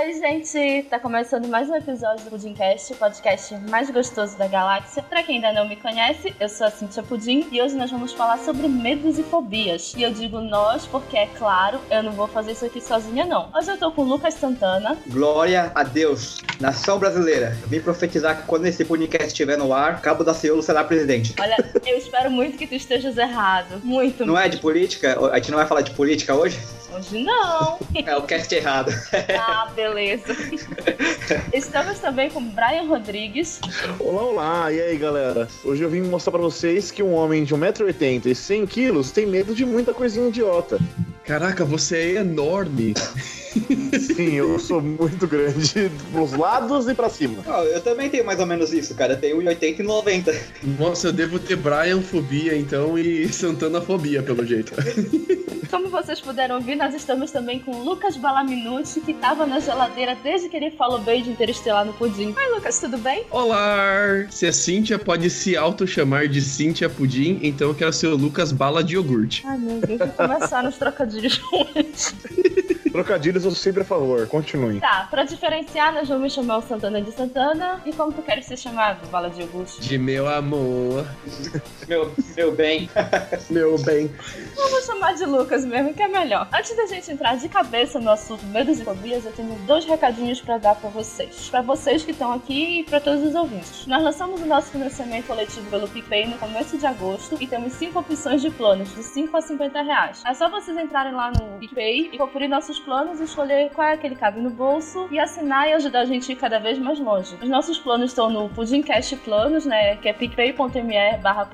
Oi, gente! Tá começando mais um episódio do Pudimcast, o podcast mais gostoso da galáxia. Pra quem ainda não me conhece, eu sou a Cintia Pudim e hoje nós vamos falar sobre medos e fobias. E eu digo nós porque, é claro, eu não vou fazer isso aqui sozinha, não. Hoje eu tô com o Lucas Santana. Glória a Deus, nação brasileira. Vim profetizar que quando esse podcast estiver no ar, Cabo da Ciolo será presidente. Olha, eu espero muito que tu estejas errado. Muito. Não é de política? A gente não vai falar de política hoje? Hoje não. É o cast errado. Ah, beleza. Estamos também com Brian Rodrigues. Olá, olá. E aí, galera? Hoje eu vim mostrar pra vocês que um homem de 1,80m e 100kg tem medo de muita coisinha idiota. Caraca, você é enorme. Sim, eu sou muito grande dos lados e pra cima. Oh, eu também tenho mais ou menos isso, cara. Eu tenho 1,80 e 90. Nossa, eu devo ter Brian-fobia, então, e Santana-fobia, pelo jeito. Como vocês puderam ouvir, nós estamos também com o Lucas Balaminuti, que tava na geladeira desde que ele falou bem de Interestelar no pudim. Oi, Lucas, tudo bem? Olá! Se a Cíntia pode se auto-chamar de Cíntia Pudim, então eu quero ser o Lucas Bala de Iogurte. Ai, meu Deus, vou começar nos trocadilhos ruins. Trocadilhos eu sou sempre a favor, continuem. Tá, pra diferenciar, nós vamos chamar o Santana de Santana. E como tu queres ser chamado, Bala de Augusto? De meu amor. Meu, meu bem. Meu bem. Vamos chamar de Lucas mesmo, que é melhor. Antes da gente entrar de cabeça no assunto medos e fobias, eu tenho dois recadinhos pra dar pra vocês. Pra vocês que estão aqui e pra todos os ouvintes. Nós lançamos o nosso financiamento coletivo pelo PicPay no começo de agosto e temos cinco opções de planos, de 5 a 50 reais. É só vocês entrarem lá no PicPay e conferir nossos planos, escolher qual é que ele cabe no bolso e assinar e ajudar a gente a ir cada vez mais longe. Os nossos planos estão no Pudimcast Planos, né, que é picpay.me barra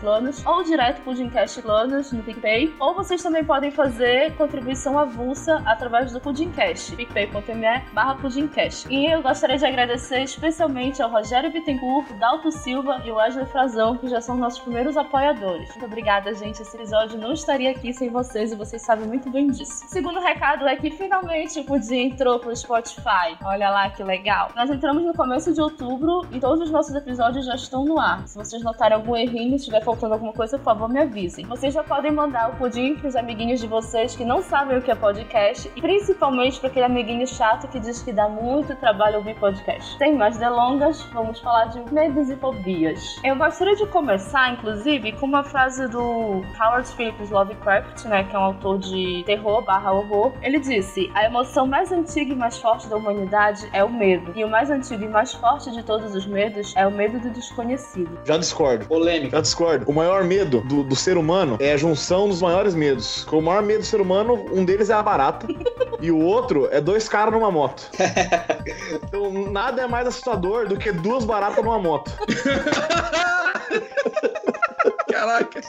Planos, ou direto Pudimcast Planos no PicPay, ou vocês também podem fazer contribuição avulsa através do Pudimcast, picpay.me barra Pudimcast. E eu gostaria de agradecer especialmente ao Rogério Bittencourt, Dalto Silva e o Wesley Frazão, que já são nossos primeiros apoiadores. Muito obrigada, gente. Esse episódio não estaria aqui sem vocês e vocês sabem muito bem disso. Segundo recado é que finalmente o Pudim entrou pro Spotify. Olha lá que legal. Nós entramos no começo de outubro e todos os nossos episódios já estão no ar. Se vocês notarem algum errinho, estiver faltando alguma coisa, por favor, me avisem. Vocês já podem mandar o Pudim pros amiguinhos de vocês que não sabem o que é podcast e principalmente para aquele amiguinho chato que diz que dá muito trabalho ouvir podcast. Sem mais delongas, vamos falar de medos e fobias. Eu gostaria de começar, inclusive, com uma frase do Howard Phillips Lovecraft, né, que é um autor de terror barra horror. Ele disse: A emoção mais antiga e mais forte da humanidade é o medo. E o mais antigo e mais forte de todos os medos é o medo do desconhecido. Já discordo. Polêmica. Já discordo. O maior medo do, do ser humano é a junção dos maiores medos. O maior medo do ser humano, um deles é a barata. e o outro é dois caras numa moto. Então nada é mais assustador do que duas baratas numa moto. Caraca.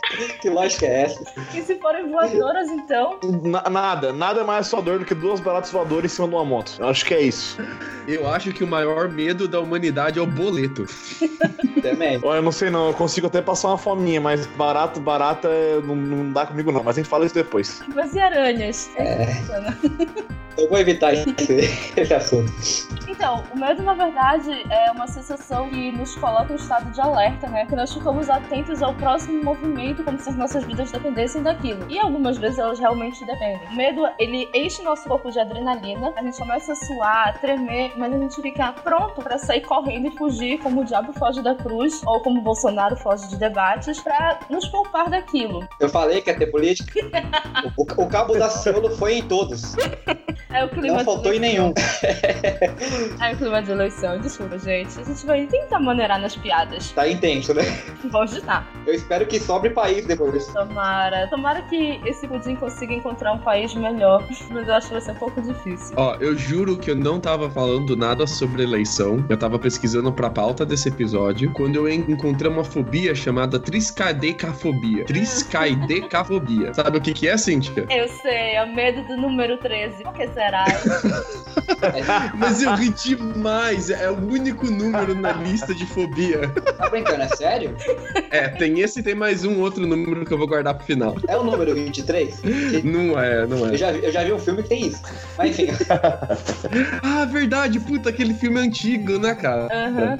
Que lógica é essa? E se forem voadoras, então? Na- nada, nada é mais assustador do que duas baratas voadoras em cima de uma moto. Eu acho que é isso. Eu acho que o maior medo da humanidade é o boleto. Também. Olha, eu não sei não, eu consigo até passar uma fominha, mas barato, barata não, não dá comigo não. Mas a gente fala isso depois. Mas e aranhas? É. Eu vou evitar esse, esse assunto. Então, o medo, na verdade, é uma sensação que nos coloca em estado de alerta, né? Que nós ficamos atentos ao próximo movimento, como se as nossas vidas dependessem daquilo. E algumas vezes elas realmente dependem. O medo, ele enche nosso corpo de adrenalina, a gente começa a suar, a tremer, mas a gente fica pronto pra sair correndo e fugir, como o diabo foge da cruz, ou como o Bolsonaro foge de debates, pra nos poupar daquilo. Eu falei que ia ter política. O, o- cabo da Ciolo foi em todos. É o clima Não faltou em nenhum. É o clima de eleição, desculpa, gente. A gente vai tentar maneirar nas piadas. Tá intenso, né? Vamos tentar. Eu espero que sobre país depois. Tomara. Tomara que esse pudim consiga encontrar um país melhor. Mas eu acho que vai ser um pouco difícil. Ó, eu juro que eu não tava falando nada sobre eleição. Eu tava pesquisando pra pauta desse episódio. Quando eu en- encontrei uma fobia chamada triscaidecafobia. Triscaidecafobia. Sabe o que que é, Cíntia? Eu sei, é o medo do número 13. Por que será? Mas eu ri demais. É o único número na lista de fobia. Tá brincando, é sério? É, tem esse e tem mais um outro número que eu vou guardar pro final. É o número 23? Não é, não Eu é. já, vi- eu já vi um filme que tem isso. Mas enfim, Ah, verdade. Puta, aquele filme antigo, né, cara?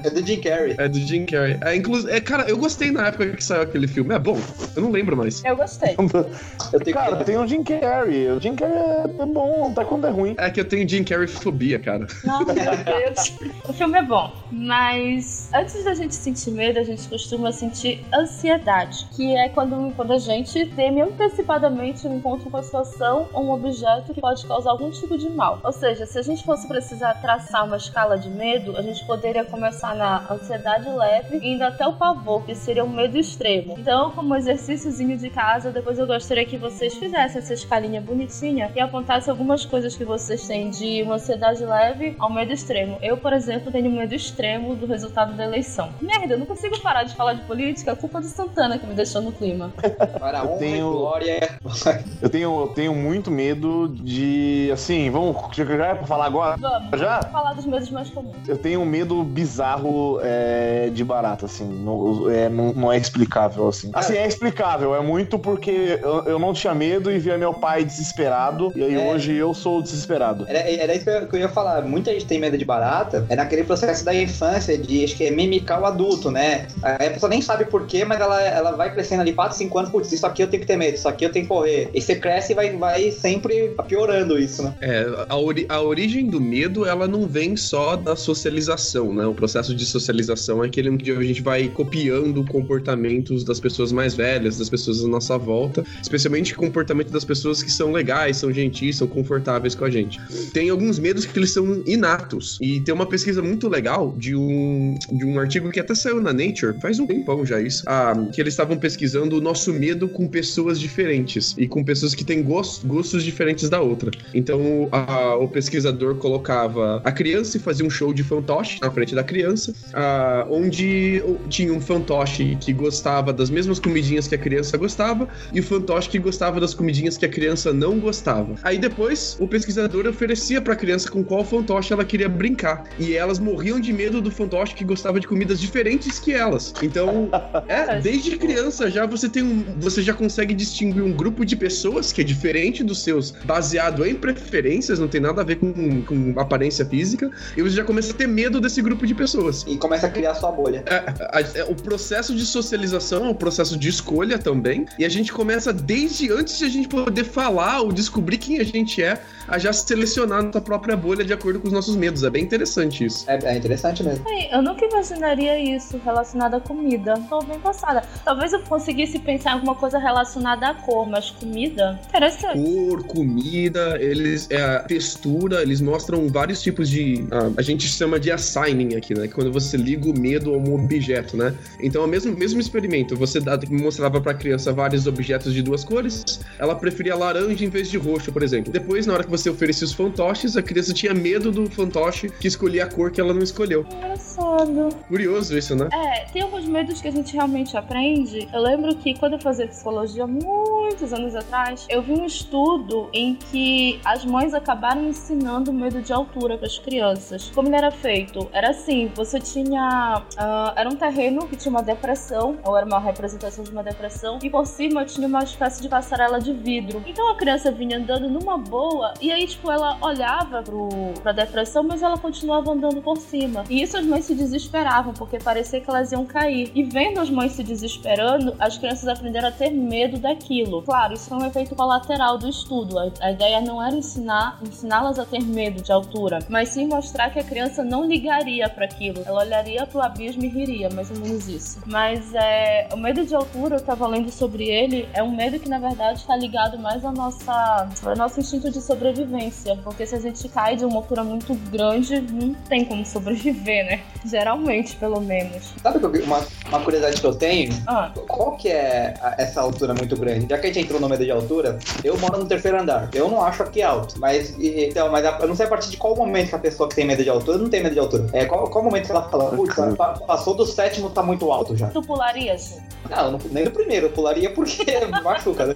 É do Jim Carrey. É do Jim Carrey. É, inclu... é, cara, eu gostei na época que saiu aquele filme. É bom, eu não lembro mais. Eu gostei. Eu tenho Cara, que... tem o Jim Carrey. O Jim Carrey é é bom, até quando é ruim. É que eu tenho Jim Carrey fobia, cara. Não, meu Deus. O filme é bom, mas antes da gente sentir medo, a gente costuma sentir ansiedade, que é quando, quando a gente teme antecipadamente um encontro com a situação ou um objeto que pode causar algum tipo de mal. Ou seja, se a gente fosse precisar traçar uma escala de medo, a gente poderia começar na ansiedade leve indo até o pavor, que seria o medo extremo. Então, como exercíciozinho de casa, depois eu gostaria que vocês fizessem essa escalinha bonitinha e apontassem algumas coisas que vocês têm de uma ansiedade leve ao medo extremo. Eu, por exemplo, tenho medo extremo do resultado da eleição. Merda, eu não consigo parar de falar de política, a culpa do Santana que me deixou no clima. Para a honra tenho- e glória. Eu tenho, eu tenho muito medo de. Assim, vamos. Já é pra falar agora? Vamos, Já? vamos falar dos medos mais comuns. Eu tenho um medo bizarro é, de barata, assim. Não é, não, não é explicável, assim. Assim, é explicável. É muito porque eu, eu não tinha medo e via meu pai desesperado. E aí É. hoje eu sou desesperado. Era, era isso que eu, que eu ia falar. Muita gente tem medo de barata. É naquele processo da infância de, acho que é mimicar o adulto, né? Aí a pessoa nem sabe porquê, mas ela, ela vai crescendo ali 4, 5 anos. Putz, isso aqui eu tenho que ter medo, isso aqui eu tenho que correr. E você cresce e vai, vai sempre piorando isso, né? É, a, ori- a origem do medo, ela não vem só da socialização, né? O processo de socialização é aquele que a gente vai copiando comportamentos das pessoas mais velhas, das pessoas à nossa volta, especialmente comportamento das pessoas que são legais, são gentis, são confortáveis com a gente. Tem alguns medos que eles são inatos. E tem uma pesquisa muito legal de um, de um artigo que até saiu na Nature, faz um tempão já isso, ah, que eles estavam pesquisando o nosso medo com pessoas diferentes e com pessoas que têm gos- gostos diferentes da outra. Então a- o pesquisador colocava a criança e fazia um show de fantoche na frente da criança, ah, onde tinha um fantoche que gostava das mesmas comidinhas que a criança gostava e o fantoche que gostava das comidinhas que a criança não gostava. Aí depois o pesquisador oferecia pra criança com qual fantoche ela queria brincar e elas morriam de medo do fantoche que gostava de comidas diferentes que elas. Então, é, desde criança já você tem um, você já consegue distinguir um grupo de pessoas que é diferente dos seus, baseado em preferências, não tem nada a ver com, com aparência física, e você já começa a ter medo desse grupo de pessoas. E começa a criar sua bolha. É, a- é, o processo de socialização é um processo de escolha também, e a gente começa desde antes de a gente poder falar ou descobrir quem a gente é, a já selecionar nossa própria bolha de acordo com os nossos medos. É bem interessante isso. É, é interessante mesmo. Eu nunca imaginaria isso relacionado à comida. Tô bem passada. Talvez eu conseguisse pensar em alguma coisa relacionada à cor, mas comida? Interessante. cor, comida, eles é, textura, eles mostram vários tipos de. ah, a gente chama de assigning aqui, né? Quando você liga o medo a um objeto, né? Então, o mesmo, mesmo experimento, você mostrava pra criança vários objetos de duas cores, ela preferia laranja em vez de roxo, por exemplo. Depois, na hora que você oferecia os fantoches, a criança tinha medo do fantoche que escolhia a cor que ela não escolheu. Engraçado. Curioso isso, né? É, tem alguns medos que a gente realmente aprende. Eu lembro que quando eu fazia psicologia muitos anos atrás, eu vi um estudo em que as mães acabaram ensinando medo de altura para as crianças. Como ele era feito? Era assim, você tinha ah, era um terreno que tinha uma depressão, ou era uma representação de uma depressão, e por cima tinha uma espécie de passarela de vidro. Então a criança vinha andando numa boa, e aí, tipo, ela olhava pro, pra depressão, mas ela continuava andando por cima. E isso as mães se desesperavam, porque parecia que elas iam cair. E vendo as mães se desesperando, as crianças aprenderam a ter medo daquilo. Claro, isso foi um efeito colateral do estudo. A, a ideia não era ensinar ensiná-las a ter medo de altura, mas sim mostrar que a criança não ligaria para aquilo. Ela olharia pro abismo e riria, mais ou menos isso. Mas é, o medo de altura, eu tava lendo sobre ele, é um medo que na verdade está ligado mais ao, nossa, ao nosso instinto de sobrevivência. Porque se a gente cai de uma altura muito grande, não tem como sobreviver, né? Geralmente, pelo menos. Sabe uma, Uma curiosidade que eu tenho, Ah, qual que é a- essa altura muito grande? Já que a gente entrou no medo de altura, eu moro no terceiro andar. Eu não acho aqui alto. Mas, e- então, mas a- eu não sei a partir de qual momento que a pessoa que tem medo de altura não tem medo de altura. É, qual, qual momento que ela fala, putz, pa- passou do sétimo, tá muito alto já. tu pularia assim? Não, não- nem do primeiro, eu pularia porque machuca, né?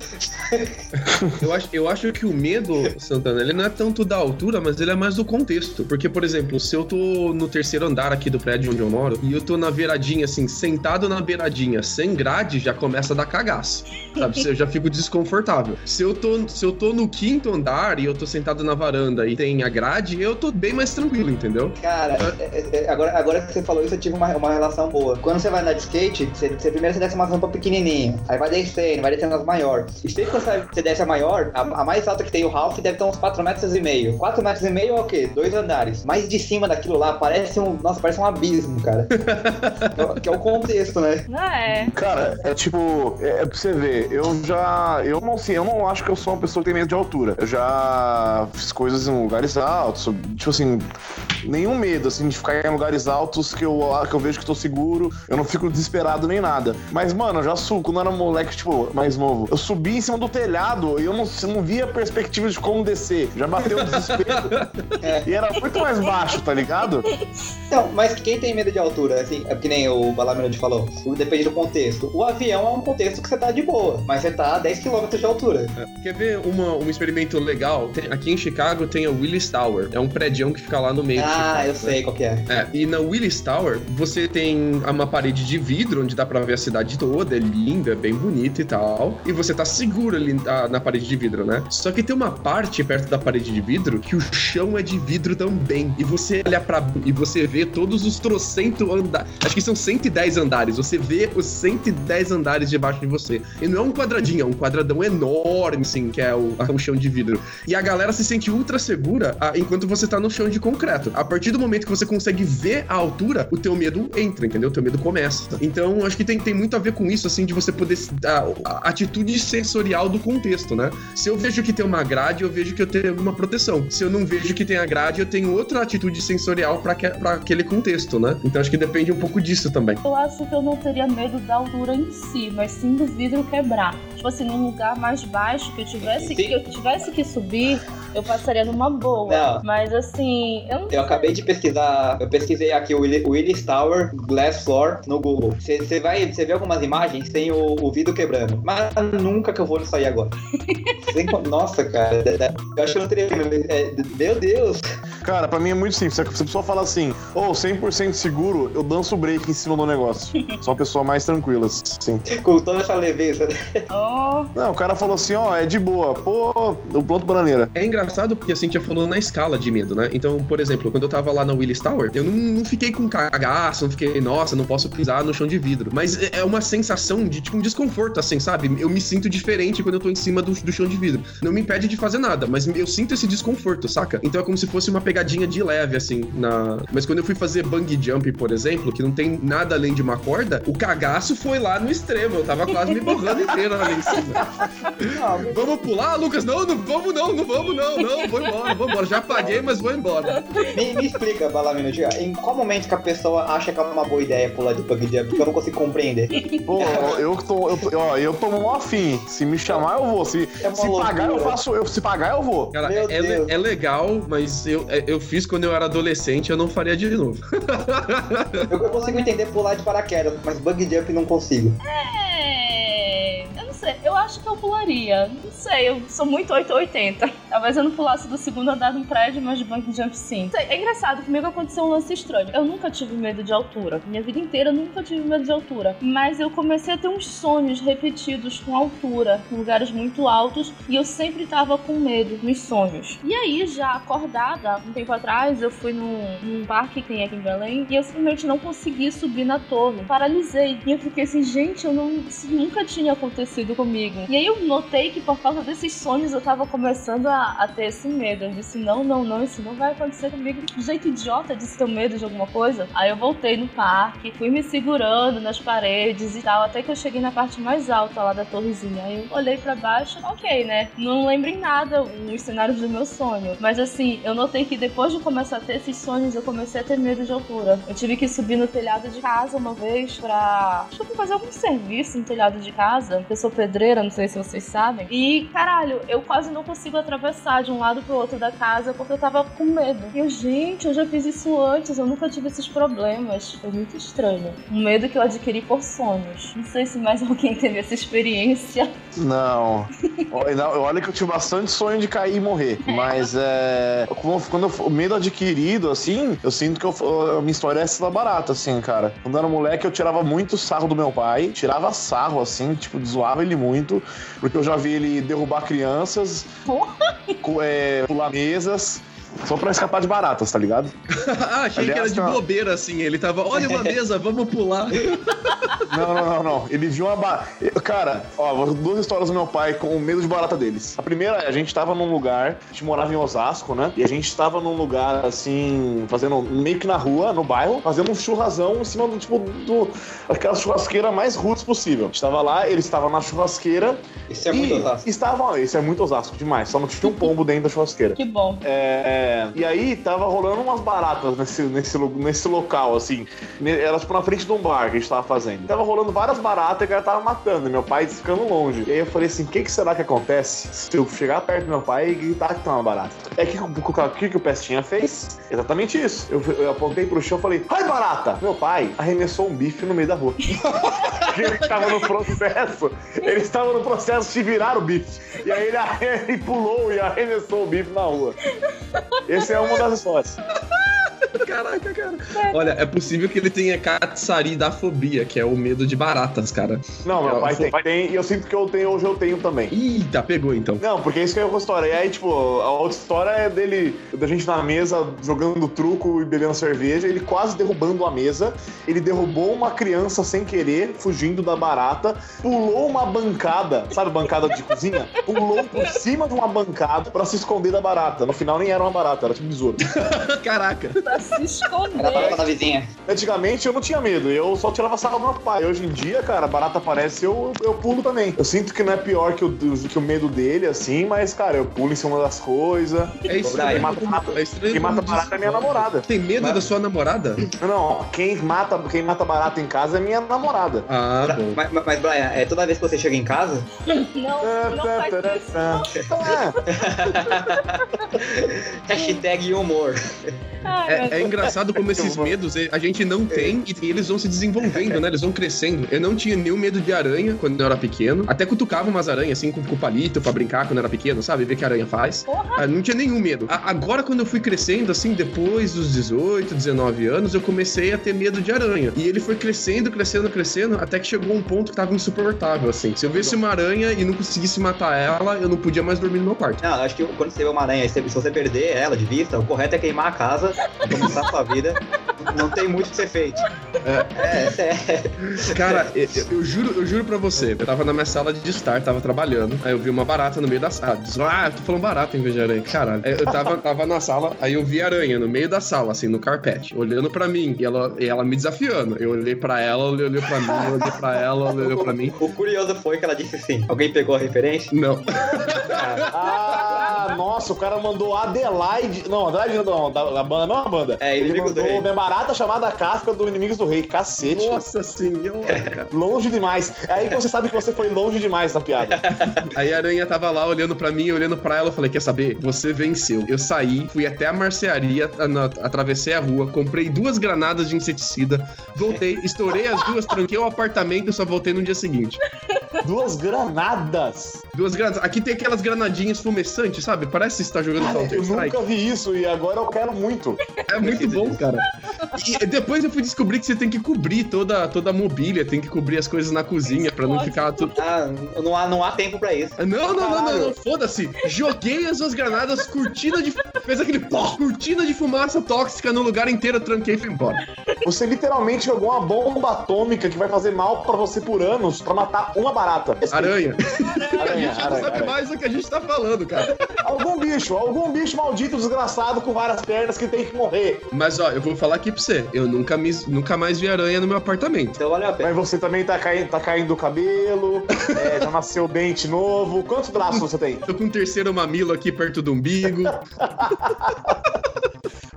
Eu acho, eu acho que o medo, Santana, ele não é tanto da altura, mas ele é mais do contexto. Porque, por exemplo, se eu tô no terceiro andar aqui do prédio onde eu moro, e eu tô na beiradinha, assim, sentado na beiradinha, sem grade, já começa a dar cagaço. Sabe? Eu já fico desconfortável. Se eu, tô, se eu tô no quinto andar e eu tô sentado na varanda e tem a grade, eu tô bem mais tranquilo, entendeu? Cara, é- é- é- agora, agora que você falou isso, eu tive uma, uma relação boa. Quando você vai andar de skate, você, você primeiro você desce uma rampa pequenininha, aí vai descendo, vai descendo as maiores. E sempre quando você, você desce a maior, a, a mais alta que tem o Ralph deve ter uns 4 metros e meio. 4 metros e meio é o quê? Dois andares. Mas de cima daquilo lá parece um. Nossa, parece um abismo, cara. que, é, o- que é o contexto, né? Não é. Cara, é tipo, é, é pra você ver, eu já. Eu não sei, eu não acho que eu sou uma pessoa que tem medo de altura. Eu já fiz coisas em lugares altos, tipo assim, nenhum medo, assim, de ficar em lugares altos que eu, que eu vejo que tô seguro, eu não fico desesperado nem nada. Mas, mano, eu já subo, quando eu era moleque, tipo, mais novo, eu subi em cima do telhado e eu não, eu não via perspectiva de como descer. Já bateu o desespero. E era muito mais baixo, tá ligado? Então, mas quem tem medo de altura, assim, é que nem o Balamirante falou, depende do contexto. O avião é um contexto que você tá de boa, mas você tá a 10 km de altura. Quer ver uma, um experimento legal? Tem- aqui em Chicago tem a Willis Tower. É um prédio que fica lá no meio de Ah, Chicago, eu né? sei qual que é. É, e na Willis Tower, você tem uma parede de vidro onde dá pra ver a cidade toda, é linda, é bem bonita e tal. E você tá seguro ali na, na parede de vidro, né? Só que tem uma parte perto da parede de vidro que o chão é de vidro também. E você olha pra e você vê todos os trocentos andares. Acho que são 110 andares. Você vê os 110 andares debaixo de você. E não é um quadradinho, é um quadradão enorme, assim, que é o, o chão de vidro. E a galera se sente ultra segura ah, enquanto você tá no chão de concreto. A partir do momento que você consegue ver a altura, o teu medo entra, entendeu? O teu medo começa. Então, acho que tem, tem muito a ver com isso, assim, de você poder. A, a atitude sensorial do contexto, né? Se eu vejo que tem uma grade, eu vejo que eu tenho alguma proteção. Se eu não vejo que tem a grade, eu tenho outra atitude sensorial pra aquele contexto, né? Então, acho que depende um pouco disso também. Eu acho que eu não teria medo da altura em si, mas sim do vidro quebrar. Tipo assim, num lugar mais baixo que eu tivesse, Sim. que eu tivesse que subir, eu passaria numa boa. Não. Mas assim, eu não Eu acabei de pesquisar, eu pesquisei aqui o Willi- Willis Tower Glass Floor no Google. Você vai, você vê algumas imagens, tem o, o vidro quebrando. Mas nunca que eu vou sair agora. Sem Nossa, cara, eu acho que eu não teria. é, Meu Deus! Cara, pra mim é muito simples. Se a pessoa fala assim, ô, 100% seguro, eu danço o break em cima do negócio. Sou uma pessoa mais tranquila, sim. Com toda essa leveza. Oh, Não, o cara falou assim, ó, é de boa. Pô, eu planto bananeira. É engraçado porque a Cintia falou na escala de medo, né? Então, por exemplo, quando eu tava lá na Willis Tower, eu não, não fiquei com cagaço, não fiquei, nossa, não posso pisar no chão de vidro. Mas é é uma sensação de, tipo, um desconforto, assim, sabe? Eu me sinto diferente quando eu tô em cima do, do chão de vidro. Não me impede de fazer nada, mas eu sinto esse desconforto, saca? Então é como se fosse uma pegadinha de leve, assim, na... Mas quando eu fui fazer bungee jump, por exemplo, que não tem nada além de uma corda, o cagaço foi lá no extremo. Eu tava quase me borrando inteiro ali em cima. Vamos pular, Lucas? Não, não vamos não, não vamos não, não, vou embora, vou embora. Já paguei, mas vou embora. Me, me explica, Balamino, em qual momento que a pessoa acha que é uma boa ideia pular de bug jump? Que eu não consigo compreender. Pô, eu tô, eu tô, ó, eu tô mó afim. Se me chamar, eu vou. Se, É se pagar, eu faço. Eu, se pagar, eu vou. Cara, é, Deus. é legal, mas eu, é- eu fiz quando eu era adolescente, eu não faria de novo. Eu, eu consigo entender pular de paraquedas, mas bug jump não consigo. é. Sei, eu acho que eu pularia. Não sei, eu sou muito 880. Talvez eu não pulasse do segundo andar de um prédio, mas de bungee jump sim. Sei, É engraçado, comigo aconteceu um lance estranho. Eu nunca tive medo de altura. Minha vida inteira eu nunca tive medo de altura. Mas eu comecei a ter uns sonhos repetidos com altura, em lugares muito altos, e eu sempre tava com medo nos sonhos. E aí, já acordada, um tempo atrás, eu fui num, num parque que tem aqui em Belém, e eu simplesmente não consegui subir na torre. Paralisei. E eu fiquei assim, gente, eu não. Isso nunca tinha acontecido comigo. E aí eu notei que por causa desses sonhos eu tava começando a, a ter esse medo. Eu disse, não, não, não, isso não vai acontecer comigo. Que jeito idiota de ter medo de alguma coisa. Aí eu voltei no parque, fui me segurando nas paredes e tal, até que eu cheguei na parte mais alta lá da torrezinha. Aí eu olhei para baixo, ok, né? Não lembro em nada os cenários do meu sonho. Mas assim, eu notei que depois de começar a ter esses sonhos, eu comecei a ter medo de altura. Eu tive que subir no telhado de casa uma vez pra. Acho que fazer algum serviço no telhado de casa. Eu sou pedreira, não sei se vocês sabem. E, caralho, eu quase não consigo atravessar de um lado pro outro da casa porque eu tava com medo. E eu, gente, eu já fiz isso antes, eu nunca tive esses problemas. Foi muito estranho. Um medo que eu adquiri por sonhos. Não sei se mais alguém teve essa experiência. Não. Olha que eu tive bastante sonho de cair e morrer. Mas é. Quando o medo adquirido, assim, eu sinto que eu, a minha história é essa barata, assim, cara. Quando era moleque, eu tirava muito sarro do meu pai. Tirava sarro, assim, tipo, zoava ele muito. Porque eu já vi ele derrubar crianças, é, pular mesas. Só pra escapar de baratas, tá ligado? ah, achei Aliás, que era de tá... bobeira, assim. Ele tava, olha uma mesa, vamos pular. não, não, não, não. Ele viu uma barata. Cara, ó, duas histórias do meu pai com o medo de barata deles. A primeira, a gente tava num lugar, a gente morava em Osasco, né? E a gente tava num lugar, assim, fazendo meio que na rua, no bairro, fazendo um churrasão em cima do, tipo, do, aquela churrasqueira mais roots possível. A gente tava lá, ele estava na churrasqueira. Isso é muito Osasco. Estava, isso é muito Osasco demais. Só não tinha um pombo dentro da churrasqueira. Que bom. É é, e aí tava rolando umas baratas nesse, nesse, nesse local, assim. Elas tipo na frente de um bar que a gente tava fazendo. Tava rolando várias baratas e o cara tava matando. Meu pai ficando longe. E aí eu falei assim: o que, que será que acontece se eu chegar perto do meu pai e gritar que tá uma barata? É que o que, que o Pestinha fez? Exatamente isso. Eu, eu apontei pro chão e falei: ai, barata! Meu pai arremessou um bife no meio da rua. ele estava no processo. Ele estava no processo de virar o bife. E aí ele, ele pulou e arremessou o bife na rua. Essa é uma das histórias. Caraca, cara. Olha, é possível que ele tenha Katsari da fobia, que é o medo de baratas, cara. Não, meu pai tem, tem, e eu sinto que eu tenho, hoje eu tenho também. Eita, pegou então. Não, porque isso que é outra história. E aí, tipo, a outra história é dele, da gente na mesa, jogando truco e bebendo cerveja, ele quase derrubando a mesa. Ele derrubou uma criança sem querer, fugindo da barata, pulou uma bancada, sabe, bancada de cozinha? Pulou por cima de uma bancada pra se esconder da barata. No final nem era uma barata, era tipo um besouro. Caraca se esconder. Era da vizinha. Antigamente eu não tinha medo, eu só tirava sarro do meu pai. Hoje em dia, cara, barata aparece, eu, eu pulo também. Eu sinto que não é pior que o, que o medo dele, assim, mas, cara, eu pulo em cima das coisas. É estranho. Quem mata, barata, é estranho quem mata barata é minha namorada. Tem medo mas... da sua namorada? Não, quem mata, quem mata barata em casa é minha namorada. Ah, bom. Mas, mas, Brian, é toda vez que você chega em casa? Não, não faz isso. Hashtag humor. Ai, é, é, engraçado como esses medos a gente não tem e eles vão se desenvolvendo, né? Eles vão crescendo. Eu não tinha nenhum medo de aranha quando eu era pequeno. Até cutucava umas aranhas assim com, com palito pra brincar quando eu era pequeno, sabe? Ver que a aranha faz. Ah, não tinha nenhum medo. A, agora, quando eu fui crescendo, assim, depois dos 18, 19 anos, eu comecei a ter medo de aranha. E ele foi crescendo, crescendo, crescendo, até que chegou um ponto que tava insuportável, assim. Se eu visse uma aranha e não conseguisse matar ela, eu não podia mais dormir no meu quarto. Não, acho que quando você vê uma aranha, se você perder ela de vista, o correto é queimar a casa começar a sua vida, não tem muito que ser feito. É, é, é. Cara, eu, eu, juro, eu juro pra você, eu tava na minha sala de estar, tava trabalhando, aí eu vi uma barata no meio da sala. Ah, eu tô falando barata em vez de aranha. Caralho. Eu tava, tava na sala, aí eu vi aranha no meio da sala, assim, no carpete, olhando pra mim, e ela, e ela me desafiando. Eu olhei pra ela, ela olhou pra mim, eu olhei pra ela, ela olhou pra mim. O curioso foi que ela disse assim: alguém pegou a referência? Não. ah, nossa, o cara mandou Adelaide. Não, Adelaide não, da, da banda, não é uma banda. É, ele mandou do Rei. barata chamada Kafka do Inimigos do Rei. Cacete. Nossa senhora. longe demais. É aí que você sabe que você foi longe demais na piada. Aí a aranha tava lá olhando pra mim, olhando pra ela. Eu falei: Quer saber? Você venceu. Eu saí, fui até a marcearia, atravessei a rua, comprei duas granadas de inseticida, voltei, estourei as duas, tranquei o apartamento e só voltei no dia seguinte. Duas granadas? Duas granadas. Aqui tem aquelas granadinhas fumeçantes, sabe? Parece que você tá jogando Counter Strike. Eu nunca vi isso e agora eu quero muito. É muito bom, cara. E depois eu fui descobrir que você tem que cobrir toda, toda a mobília, tem que cobrir as coisas na cozinha pra não ficar tudo. Ah, não há, não há tempo pra isso. Não, não, não, não, não. Foda-se. Joguei as duas granadas, cortina de. Fez aquele pó, cortina de fumaça tóxica no lugar inteiro, tranquei e fui embora. Você literalmente jogou uma bomba atômica que vai fazer mal pra você por anos pra matar uma barata? Aranha. A Aranha, gente já aranha, sabe aranha. mais do que a gente tá falando, cara. Algum bicho, algum bicho maldito, desgraçado, com várias pernas que tem que morrer. Mas ó, eu vou falar aqui pra você. Eu nunca, me, nunca mais vi aranha no meu apartamento. Então valeu a pena. Mas você também tá caindo, tá caindo o cabelo, é, já nasceu dente novo. Quantos braços você tem? Tô com um terceiro mamilo aqui perto do umbigo.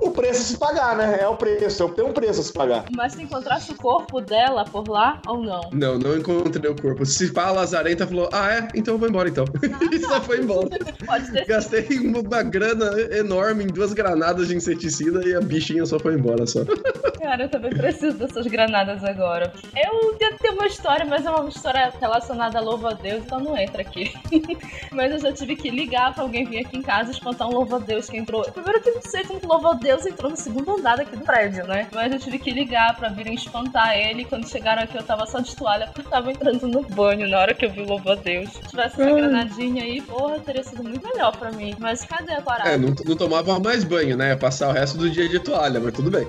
O preço a se pagar, né? É o preço, tem um preço a se pagar. Mas tu encontraste o corpo dela por lá ou não? Não, não encontrei o corpo. Se pá, a Lazarenta falou, ah é? Então eu vou embora então. e só foi embora. Pode ter sido. Gastei uma grana enorme em duas granadas de inseticida e a bichinha só foi embora só. Cara, eu também preciso dessas granadas agora. Eu tento ter uma história, mas é uma história relacionada a louvo a Deus, então não entra aqui. mas eu já tive que ligar pra alguém vir aqui em casa e espantar um louvo a Deus que entrou. Primeiro que eu não sei como louvo a Deus entrou no segundo andar aqui do prédio, né? Mas eu tive que ligar pra virem espantar ele. Quando chegaram aqui, eu tava só de toalha porque eu tava entrando no banho na hora que eu vi o louvo a Deus. Se tivesse essa granadinha aí, porra, teria sido muito melhor pra mim. Mas cadê a parada? É, não, não tomava mais banho, né? Ia Passar o resto do dia de toalha, mas tudo bem.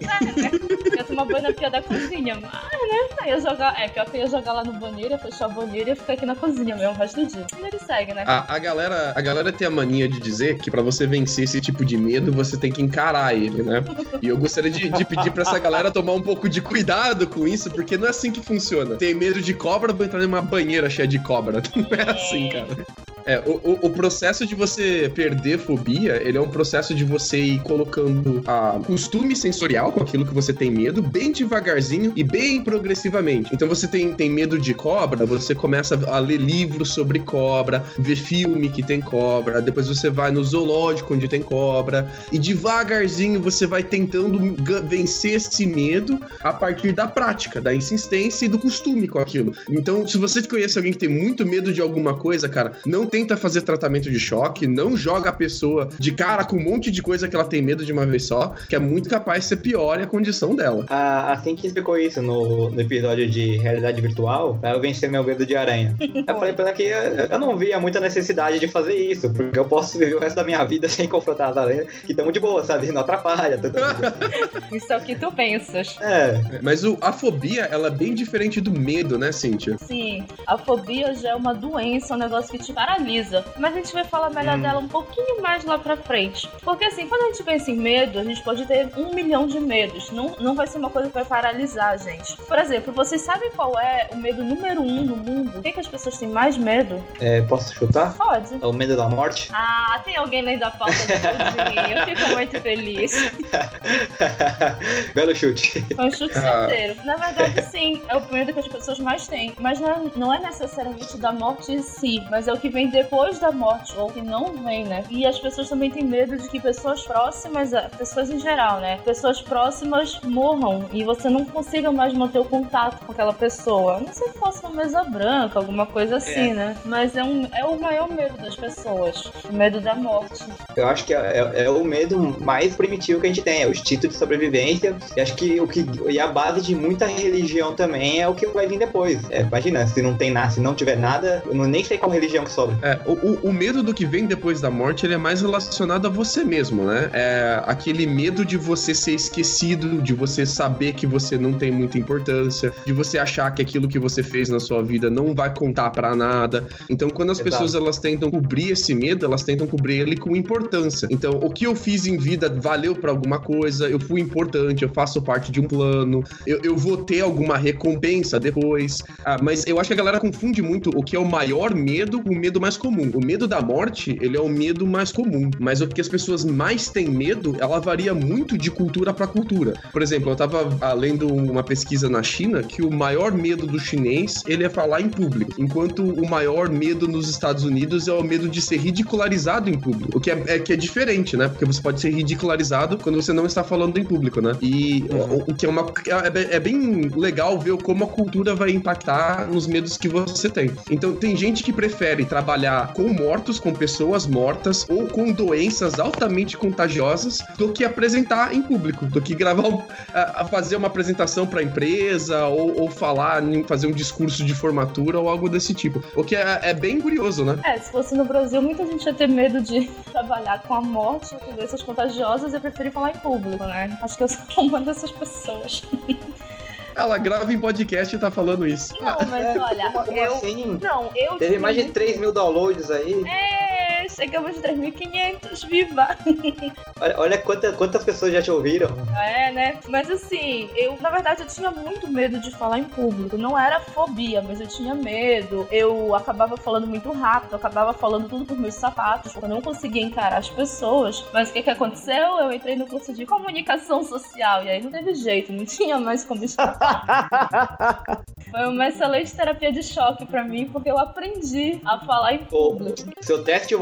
Eu ia tomar banho na pia da cozinha, mas, né? Aí eu jogar. É, pior que eu ia jogar lá no banheiro, ia fechar o banheiro e ia ficar aqui na cozinha mesmo o resto do dia. E ele segue, né? A, a galera, a galera tem a mania de dizer que pra você vencer esse tipo de medo, você tem que encarar ele, né? E eu gostaria de, de pedir pra essa galera tomar um pouco de cuidado com isso, porque não é assim que funciona. Tem medo de cobra, vou entrar numa banheira cheia de cobra. Não é assim, cara. É, o, o, processo de você perder fobia, ele é um processo de você ir colocando a costume sensorial com aquilo que você tem medo, bem devagarzinho e bem progressivamente. Então você tem, tem medo de cobra, você começa a ler livros sobre cobra, ver filme que tem cobra, depois você vai no zoológico onde tem cobra, e devagarzinho você vai tentando vencer esse medo a partir da prática, da insistência e do costume com aquilo. Então, se você conhece alguém que tem muito medo de alguma coisa, cara, não tenta fazer tratamento de choque, não joga a pessoa de cara com um monte de coisa que ela tem medo de uma vez só, que é muito capaz de ser pior a condição dela. A, assim que explicou isso no, no episódio de realidade virtual, pra eu vencer meu medo de aranha. Eu falei pra ela que eu, eu não via muita necessidade de fazer isso, porque eu posso viver o resto da minha vida sem confrontar as aranhas, que estão de boa, sabe? Não atrapalha. Tudo. Isso é o que tu pensas. É, Mas o- a fobia, ela é bem diferente do medo, né, Cíntia? Sim, a fobia já é uma doença, um negócio que te paralisa. Mas a gente vai falar melhor Hum. dela um pouquinho mais lá pra frente. Porque assim, quando a gente pensa em medo, a gente pode ter um milhão de medos. Não, não vai ser uma coisa que vai paralisar a gente. Por exemplo, vocês sabem qual é o medo número um no mundo? O que, que as pessoas têm mais medo? é, posso chutar? Pode. É o medo da morte? Ah, tem alguém lendo a pauta do Claudinho. Eu fico muito feliz. Belo chute. Foi um chute Ah. certeiro. Na verdade, sim, é o medo que as pessoas mais têm. Mas não é, não é necessariamente da morte em si, mas é o que vem depois da morte, ou que não vem, né? E as pessoas também têm medo de que pessoas próximas, pessoas em geral, né? Pessoas próximas morram e você não consiga mais manter o contato com aquela pessoa. Não sei se fosse uma mesa branca, alguma coisa assim, né? Mas é, um, é o maior medo das pessoas. O medo da morte. Eu acho que é, é- é o medo mais primitivo que a gente tem, é o instinto de sobrevivência. E acho que o que e a base de muita religião também é o que vai vir depois. É, imagina, se não tem nada, se não tiver nada, eu não, nem sei qual religião que sobra. É, o, o- medo do que vem depois da morte, ele é mais relacionado a você mesmo, né? É aquele medo de você ser esquecido, de você saber que você não tem muita importância, de você achar que aquilo que você fez na sua vida não vai contar pra nada. Então, quando as Exato. pessoas elas tentam cobrir esse medo, elas tentam cobrir ele com importância. Então, o que eu fiz em vida valeu pra alguma coisa, eu fui importante, eu faço parte de um plano, eu, eu vou ter alguma recompensa depois. Ah, mas eu acho que a galera confunde muito o que é o maior medo com o medo mais comum. O medo da morte, ele é o medo mais comum. Mas o que as pessoas mais têm medo, ela varia muito de cultura pra cultura. Por exemplo, eu tava ah, lendo uma pesquisa na China que o maior medo do chinês, ele é falar em público. Enquanto o maior medo nos Estados Unidos é o medo de ser ridicularizado em público. O que é, é que é diferente, né? Porque você pode ser ridicularizado quando você não está falando em público, né? E o, o que é uma é, bem- é bem legal ver como a cultura vai impactar nos medos que você tem. Então tem gente que prefere trabalhar com mortos, com pessoas mortas ou com doenças altamente contagiosas do que apresentar em público, do que gravar um, fazer uma apresentação para empresa ou, ou falar, fazer um discurso de formatura ou algo desse tipo. O que é, é bem curioso, né? É, se fosse no Brasil, muita gente ia ter medo de trabalhar com a morte, com doenças contagiosas, e preferir falar em público, né? Acho que eu sou uma dessas pessoas. Ela grava em podcast e tá falando isso. Não, mas olha, Como, como eu. assim? Não, eu. Teve mais de muito- 3 mil downloads aí. É, chegamos a 3.500, viva! Olha, olha quanta- quantas pessoas já te ouviram. É, né? Mas assim, eu, na verdade, eu tinha muito medo de falar em público. Não era fobia, mas eu tinha medo. Eu acabava falando muito rápido, eu acabava falando tudo por meus sapatos, porque eu não conseguia encarar as pessoas. Mas o que que aconteceu? Eu entrei no curso de comunicação social, e aí não teve jeito, não tinha mais como escapar. Foi uma excelente terapia de choque pra mim, porque eu aprendi a falar em público. Seu teste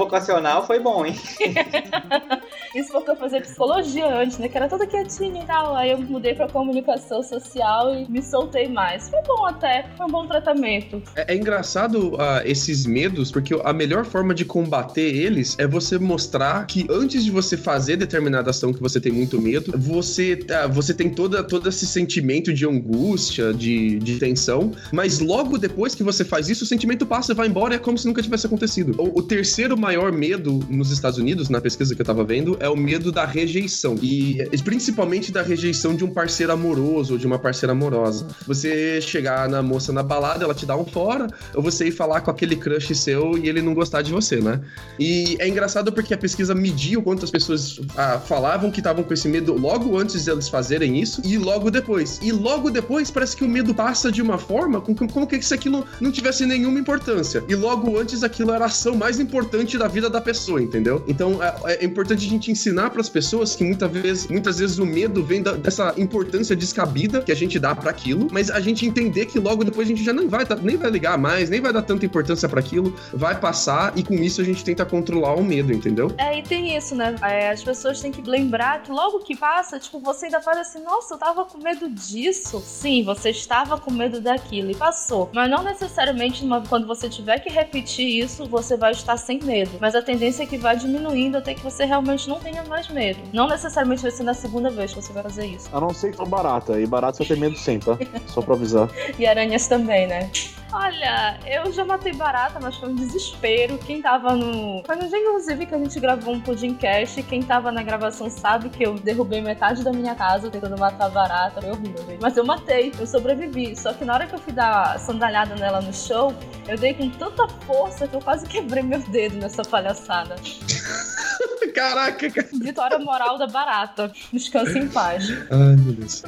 foi bom, hein? Isso porque eu fazia psicologia antes, né? Que era toda quietinha e tal. Aí eu mudei pra comunicação social e me soltei mais. Foi bom até, foi um bom tratamento. É, é engraçado ah, esses medos, porque a melhor forma de combater eles é você mostrar que antes de você fazer determinada ação que você tem muito medo, você, ah, você tem toda, todo esse sentimento de angústia, de, de tensão, mas logo depois que você faz isso, o sentimento passa e vai embora, é como se nunca tivesse acontecido. O, o terceiro maior medo nos Estados Unidos, na pesquisa que eu tava vendo, é o medo da rejeição. E eh, principalmente da rejeição de um parceiro amoroso ou de uma parceira amorosa. Você chegar na moça na balada, ela te dá um fora, ou você ir falar com aquele crush seu e ele não gostar de você, né? E é engraçado porque a pesquisa mediu quantas pessoas ah, falavam que estavam com esse medo logo antes de eles fazerem isso e logo depois. E logo depois parece que o medo passa de uma forma com- com- como que se aquilo não tivesse nenhuma importância. E logo antes aquilo era a ação mais importante da vida da pessoa, entendeu? Então é, é importante a gente ensinar para as pessoas que muitas vezes, muitas vezes o medo vem da- dessa importância descabida que a gente dá para aquilo, mas a gente entender que logo depois a gente já nem vai, tá- nem vai ligar mais, nem vai dar tanta importância para aquilo, vai passar e com isso a gente tenta controlar o medo, entendeu? É, e tem isso, né? É, as pessoas têm que lembrar que logo que passa, tipo, você ainda fala assim, nossa, eu tava com medo disso. Sim, você estava com medo daquilo e passou. Mas não necessariamente quando você tiver que repetir isso, você vai estar sem medo. Mas a tendência é que vai diminuindo até que você realmente não tenha mais medo. Não necessariamente vai ser na segunda vez que você vai fazer isso. A não ser que for barata. E barata você tem medo sempre, tá? Só pra avisar. E aranhas também, né? Olha, eu já matei barata, mas foi um desespero. Quem tava no. Foi no dia, inclusive, que a gente gravou um podcast. Quem tava na gravação sabe que eu derrubei metade da minha casa tentando matar a barata. Foi horrível. Mas eu matei, eu sobrevivi. Só que na hora que eu fui dar sandalhada nela no show, eu dei com tanta força que eu quase quebrei meu dedo nessa palhaçada. Caraca, cara. Vitória moral da barata. Descanse em paz. Ai, meu Deus.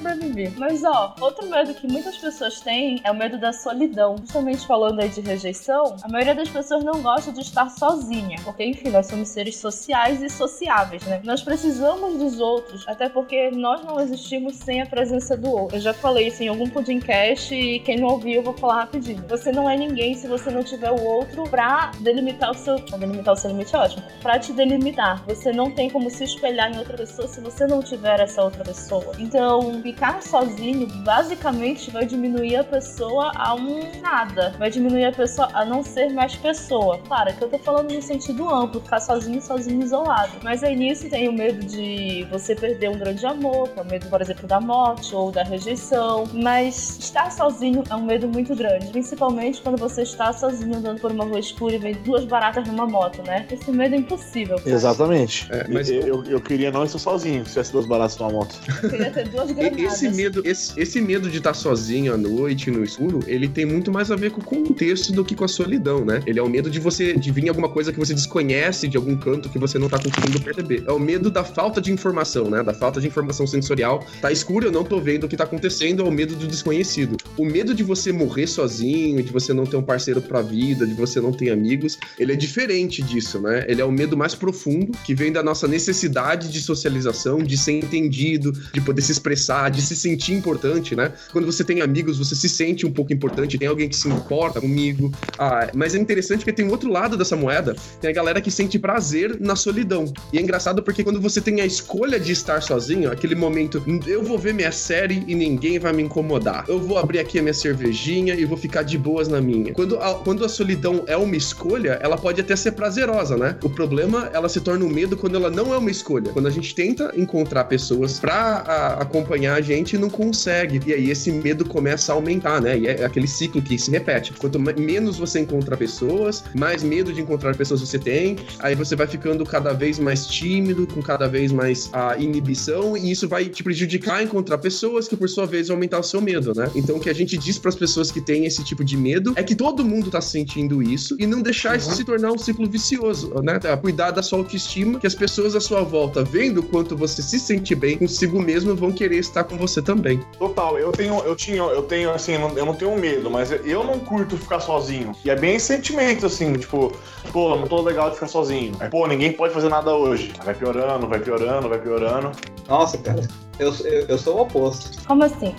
Mas ó, outro medo que muitas pessoas têm é o medo da solidão. Justamente falando aí de rejeição, a maioria das pessoas não gosta de estar sozinha, porque enfim, nós somos seres sociais e sociáveis, né? Nós precisamos dos outros, até porque nós não existimos sem a presença do outro. Eu já falei isso em algum podcast e quem não ouviu eu vou falar rapidinho. Você não é ninguém se você não tiver o outro pra delimitar o seu, pra delimitar o seu limite é ótimo, pra te delimitar. Você não tem como se espelhar em outra pessoa se você não tiver essa outra pessoa. Então, ficar sozinho basicamente vai diminuir a pessoa a um nada. Vai diminuir a pessoa a não ser mais pessoa. Claro, que eu tô falando no sentido amplo, ficar sozinho, sozinho, isolado. Mas aí nisso tem o medo de você perder um grande amor, é o medo, por exemplo, da morte ou da rejeição. Mas estar sozinho é um medo muito grande, principalmente quando você está sozinho andando por uma rua escura e vem duas baratas numa moto, né? Esse medo é impossível. Exatamente. É, mas- eu, eu, eu queria não estar sozinho se tivesse duas baratas numa moto. Eu queria ter duas granadas. Esse medo, esse, esse medo de estar sozinho à noite, no escuro, ele tem muito mais a ver com o contexto do que com a solidão, né? Ele é o medo de você de vir alguma coisa que você desconhece de algum canto que você não tá conseguindo perceber. É o medo da falta de informação, né? Da falta de informação sensorial. Tá escuro, eu não tô vendo o que tá acontecendo, é o medo do desconhecido. O medo de você morrer sozinho, de você não ter um parceiro pra vida, de você não ter amigos, ele é diferente disso, né? Ele é o medo mais profundo que vem da nossa necessidade de socialização, de ser entendido, de poder se expressar, de se sentir importante, né? Quando você tem amigos, você se sente um pouco importante, tem alguém que se importa comigo. Ah, mas é interessante porque tem um outro lado dessa moeda, tem a galera que sente prazer na solidão. E é engraçado porque quando você tem a escolha de estar sozinho, aquele momento, eu vou ver minha série e ninguém vai me incomodar. Eu vou abrir aqui a minha cervejinha e vou ficar de boas na minha. Quando a, quando a solidão é uma escolha, ela pode até ser prazerosa, né? O problema, ela se torna um medo medo quando ela não é uma escolha. Quando a gente tenta encontrar pessoas pra a, acompanhar a gente e não consegue. E aí esse medo começa a aumentar, né? E é aquele ciclo que se repete. Quanto menos você encontra pessoas, mais medo de encontrar pessoas você tem, aí você vai ficando cada vez mais tímido, com cada vez mais a inibição, e isso vai te prejudicar a encontrar pessoas que, por sua vez, vão aumentar o seu medo, né? Então, o que a gente diz para as pessoas que têm esse tipo de medo é que todo mundo tá sentindo isso e não deixar uhum. isso se tornar um ciclo vicioso, né? Cuidar da sua autoestima, que as pessoas à sua volta, vendo quanto você se sente bem consigo mesmo, vão querer estar com você também. Total, eu tenho, eu tinha, eu tenho assim, eu não tenho medo, mas eu não curto ficar sozinho. E é bem sentimento, assim, tipo, pô, não tô legal de ficar sozinho. Pô, ninguém pode fazer nada hoje. Vai piorando, vai piorando, vai piorando. Nossa, cara, eu, eu, eu sou o oposto. Como assim?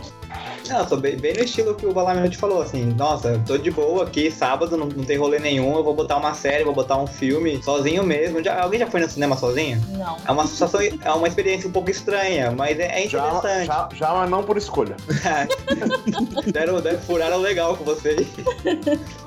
Não, tô bem, bem no estilo que o Balamute falou, assim, nossa, tô de boa aqui, sábado, não, não tem rolê nenhum, eu vou botar uma série, vou botar um filme, sozinho mesmo. Já, alguém já foi no cinema sozinho? Não. É uma sensação, é uma experiência um pouco estranha, mas é, é interessante. Já, já, já, mas não por escolha. deram, deram, furaram legal com você.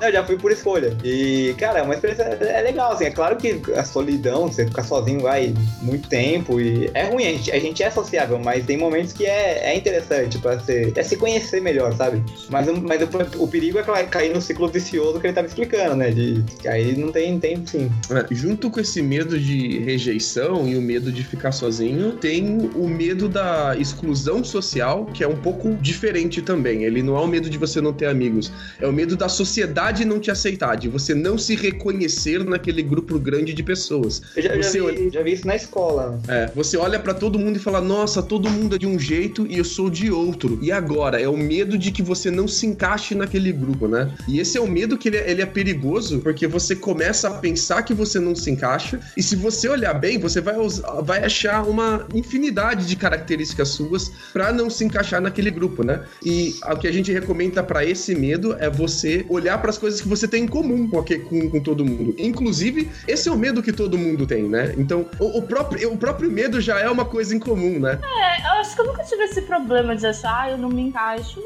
não, já fui por escolha. E, cara, é uma experiência é legal, assim, é claro que a solidão, você ficar sozinho vai muito tempo e é ruim, a gente, a gente é sociável, mas tem momentos que é, é interessante pra ser, é se conhecer melhor, sabe? Mas, mas o, o perigo é cair no ciclo vicioso que ele tava explicando, né? De que aí não tem, tem sim. É, junto com esse medo de rejeição e o medo de ficar sozinho, tem o medo da exclusão social, que é um pouco diferente também. Ele não é o medo de você não ter amigos, é o medo da sociedade não te aceitar, de você não se reconhecer naquele grupo grande de pessoas. Eu já, você já, vi, já vi isso na escola. É, você olha para todo mundo e fala: "Nossa, todo mundo é de um jeito e eu sou de outro". E agora é o medo de que você não se encaixe naquele grupo, né? E esse é o medo que ele é, ele é perigoso, porque você começa a pensar que você não se encaixa, e se você olhar bem, você vai, vai achar uma infinidade de características suas para não se encaixar naquele grupo, né? E o que a gente recomenda para esse medo é você olhar para as coisas que você tem em comum com, com, com, todo mundo. Inclusive, esse é o medo que todo mundo tem, né? Então, o, o, próprio, o próprio medo já é uma coisa em comum, né? É, eu acho que eu nunca tive esse problema de achar, ah, eu não me encaixo acho.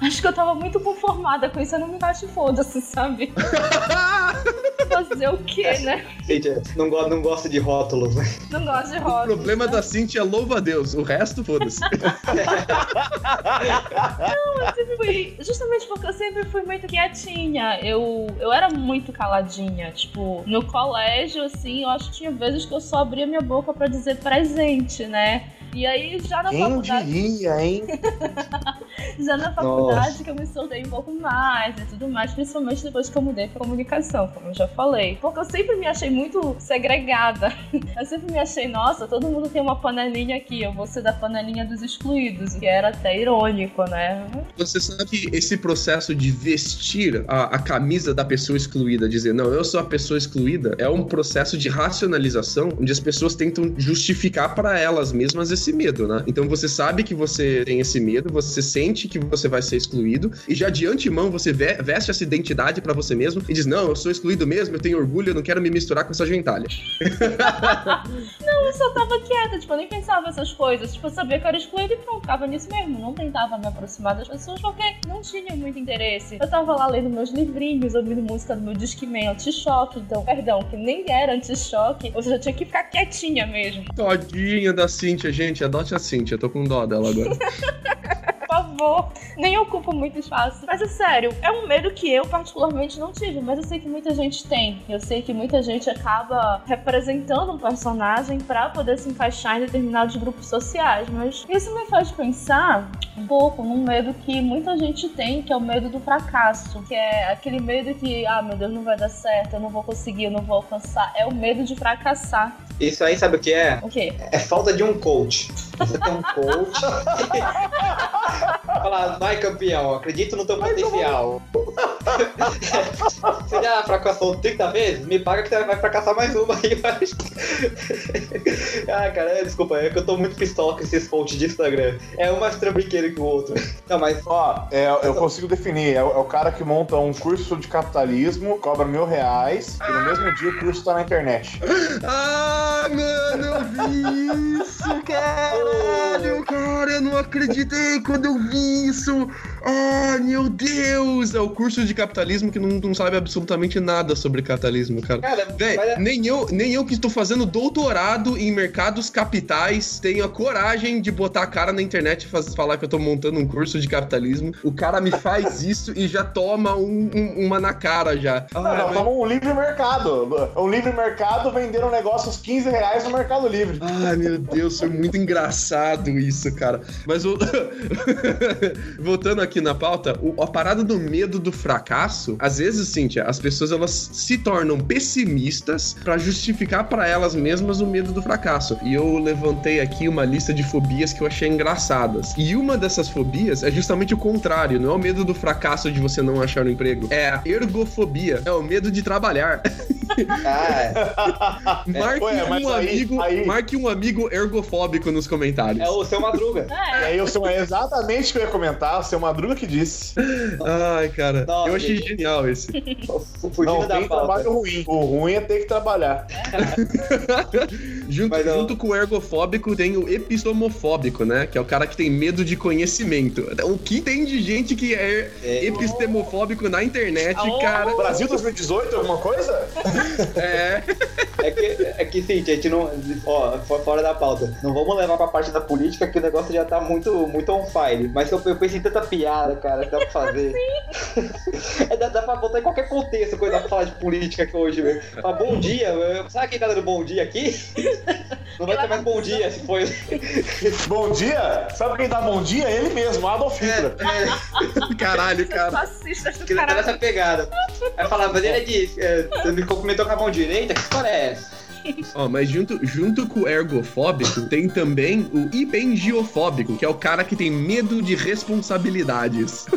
Acho que eu tava muito conformada com isso, eu não me baixo foda-se, sabe? Fazer o quê, né? Gente, não, go não gosto de rótulos, né? Não gosto de rótulos. O problema né? da Cintia é louva a Deus, o resto foda-se. não, eu sempre fui. Justamente porque eu sempre fui muito quietinha. Eu, eu era muito caladinha. Tipo, no colégio, assim, eu acho que tinha vezes que eu só abria minha boca pra dizer presente, né? E aí, já na Quem faculdade. Diria, hein? já na faculdade Nossa. que eu me soltei um pouco mais e tudo mais, principalmente depois que eu mudei pra comunicação, como eu já falei. Porque eu sempre me achei muito segregada. Eu sempre me achei, nossa, todo mundo tem uma panelinha aqui, eu vou ser da panelinha dos excluídos, que era até irônico, né? Você sabe que esse processo de vestir a, a camisa da pessoa excluída, dizer, não, eu sou a pessoa excluída, é um processo de racionalização onde as pessoas tentam justificar para elas mesmas esse medo, né? Então você sabe que você tem esse medo, você sente que você vai ser excluído e já de antemão você veste essa identidade para você mesmo e diz: "Não, eu sou excluído mesmo, eu tenho orgulho, eu não quero me misturar com essa gentalha". não, eu só tava quieta, tipo, eu nem pensava essas coisas, tipo, eu sabia que eu era excluído e pronto, ficava nisso mesmo, não tentava me aproximar das pessoas porque não tinha muito interesse. Eu tava lá lendo meus livrinhos, ouvindo música do meu Discman anti-choque, então, perdão, que nem era anti-choque, ou seja, eu tinha que ficar quietinha mesmo. Todinha da Cintia, gente gente, adote a Cintia, tô com dó dela agora. favor. Nem ocupa muito espaço. Mas é sério, é um medo que eu particularmente não tive, mas eu sei que muita gente tem. Eu sei que muita gente acaba representando um personagem para poder se encaixar em determinados grupos sociais, mas isso me faz pensar um pouco num medo que muita gente tem, que é o medo do fracasso, que é aquele medo que, ah, meu Deus, não vai dar certo, eu não vou conseguir, eu não vou alcançar. É o medo de fracassar. Isso aí sabe o que é? O quê? É falta de um coach. Você tem um coach. Falar, vai campeão, acredito no teu potencial. você já fracassou 30 vezes? Me paga que você vai fracassar mais uma aí, mas. ah, cara, desculpa, é que eu tô muito pistola com esses posts de Instagram. É um mais trambiqueiro que o outro. Não, mas. Ó, é, eu consigo definir. É o, é o, cara que monta um curso de capitalismo, cobra mil reais, e no mesmo dia o curso tá na internet. ah, mano, eu vi isso, caralho, cara, eu não acreditei quando eu vi isso! Ah, meu Deus! É o curso de capitalismo que não, não sabe absolutamente nada sobre capitalismo, cara. Cara, Véi, mas é- nem eu, nem eu que estou fazendo doutorado em mercados capitais tenho a coragem de botar a cara na internet e faz- falar que eu tô montando um curso de capitalismo. O cara me faz isso e já toma um- um- uma na cara já. Não, Ah, não, mas- estamos um livre mercado. Um livre mercado vendendo negócios 15 reais no Mercado Livre. Ai, meu Deus, foi muito engraçado isso, cara. Mas voltando aqui na pauta, o- a parada do medo do fracasso, às vezes, Cíntia, as pessoas elas se tornam pessimistas pra justificar pra elas mesmas o medo do fracasso. E eu levantei aqui uma lista de fobias que eu achei engraçadas. E uma dessas fobias é justamente o contrário, não é o medo do fracasso de você não achar um emprego, é a ergofobia, é o medo de trabalhar. Ah, Marque Ué, um aí- amigo, aí- marque um amigo ergofóbico nos comentários. é o seu Madruga. É, E aí, o seu, é exatamente o que eu ia comentar, o seu Madruga que disse. Ai, cara, Nossa, eu achei gente. genial esse. Fugindo Não, da tem pauta. trabalho ruim. O ruim é ter que trabalhar. Junto, junto com o ergofóbico tem o epistemofóbico, né? Que é o cara que tem medo de conhecimento. O que tem de gente que é, É. epistemofóbico na internet, Oh. cara? Brasil 2018, alguma coisa? É. É que, é que sim, gente, não. Ó, fo- fora da pauta. Não vamos levar pra parte da política que o negócio já tá muito, muito on fire. Mas eu, eu pensei em tanta piada, cara, que dá pra fazer. É, dá, dá pra botar em qualquer contexto coisa dá pra falar de política aqui hoje, velho. Fala, bom dia, eu- sabe quem tá dando bom dia aqui? Não vai ter mais bom dia se foi. Bom dia? Sabe quem dá bom dia? Ele mesmo, Adolf Hitler. É, Caralho, cara. fascistas do que ele tá caralho. nessa pegada. Aí falar, mas ele é de. É, você me cumprimentou com a mão direita? Que história é essa? Ó, mas junto, junto com o ergofóbico, tem também o hipengiofóbico, que é o cara que tem medo de responsabilidades.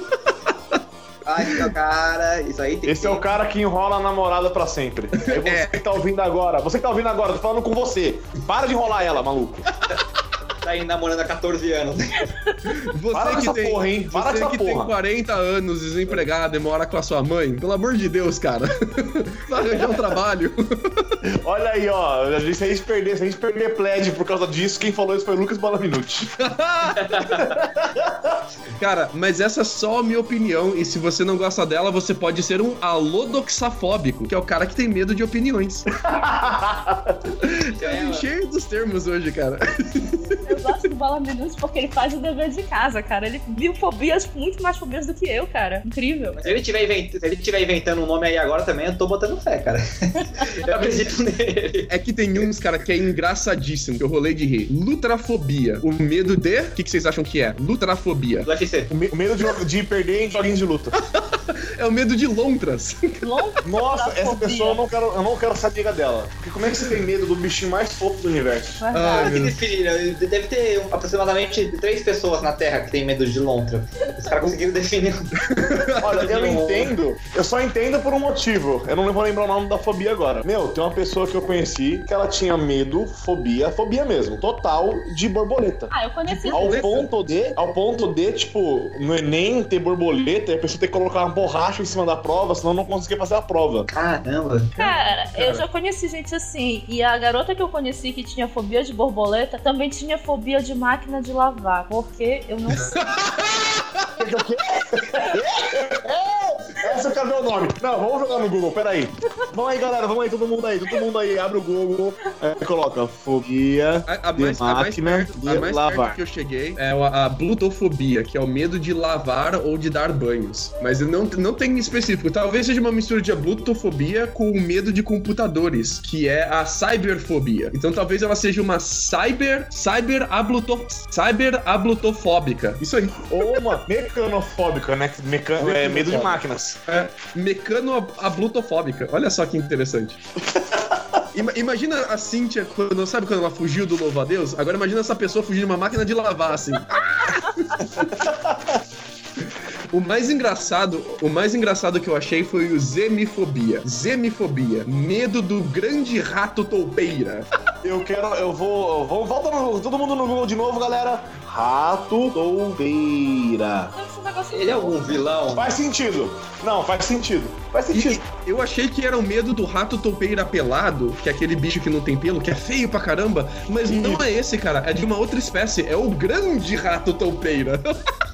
Ai, que cara, isso aí tem Esse é o cara que enrola a namorada pra sempre. É você É. que tá ouvindo agora. Você que tá ouvindo agora, tô falando com você. Para de enrolar ela, maluco. tá aí namorando há 14 anos. Você Para com que essa tem, porra, hein? Para você que tem porra. 40 anos, desempregado e mora com a sua mãe, pelo amor de Deus, cara. Vai arranjar um trabalho. Olha aí, ó. Se a gente perder, se a gente perder pledge por causa disso, quem falou isso foi o Lucas Balaminuti. Cara, mas essa é só a minha opinião, e se você não gosta dela, você pode ser um alodoxafóbico, que é o cara que tem medo de opiniões. Eu É, tô cheio dos termos hoje, cara. Eu Bala Minutos porque ele faz o dever de casa, cara. Ele viu fobias, muito mais fobias do que eu, cara. Incrível. Se ele, tiver invent... Se ele tiver inventando um nome aí agora também, eu tô botando fé, cara. Eu acredito nele. É que tem uns, cara, que é engraçadíssimo, que eu rolei de rir. Lutrafobia. O medo de. O que, que vocês acham que é? Lutrafobia. Do UFC. O me- o medo de, de perder em joguinhos de luta. É o medo de lontras. Long Nossa, essa pessoa eu não quero, eu não quero ser amiga dela. Porque como é que você tem medo do bichinho mais fofo do universo? Ai, Verdade. Que definir, deve ter aproximadamente três pessoas na Terra que tem medo de lontra. Os caras conseguiram definir. Olha, eu entendo. Eu só entendo por um motivo. Eu não vou lembrar o nome da fobia agora. Meu, tem uma pessoa que eu conheci que ela tinha medo, fobia, fobia mesmo, total, de borboleta. Ah, eu conheci. Ao ponto de, ao ponto de, tipo, no Enem ter borboleta e a pessoa ter que colocar uma borracha em cima da prova, senão não conseguia fazer a prova. Caramba. Cara, eu já conheci gente assim. E a garota que eu conheci que tinha fobia de borboleta também tinha fobia de máquina de lavar. Porque eu não sei. Essa eu quero ver o nome. Não, vamos jogar no Google, peraí. Vamos aí, galera, vamos aí, todo mundo aí, todo mundo aí, abre o Google, é, coloca fobia A, a de mais, a mais máquina perto, de a mais lavar. perto que eu cheguei é a, a blutofobia, que é o medo de lavar ou de dar banhos. Mas não, não tem específico. Talvez seja uma mistura de blutofobia com o medo de computadores, que é a cyberfobia. Então talvez ela seja uma cyber, cyber, abluto, cyber ablutofóbica. Isso aí. Ou uma mecanofóbica, né? Meca... É, medo de máquinas. É, mecano ablutofóbica. Olha só que interessante. Ima- Imagina a Cíntia, quando, sabe quando ela fugiu do louvo a Deus? Agora imagina essa pessoa fugindo de uma máquina de lavar, assim. O mais engraçado, o mais engraçado que eu achei foi o zemifobia. Zemifobia, medo do grande rato toupeira. Eu quero, eu vou, eu vou volta no, todo mundo no Google de novo, galera. Rato toupeira. Esse negócio Ele é algum vilão? Faz sentido. Não, faz sentido. Faz E sentido. eu achei que era o medo do rato toupeira pelado, que é aquele bicho que não tem pelo, que é feio pra caramba, mas não é esse, cara, é de uma outra espécie, é o grande rato toupeira.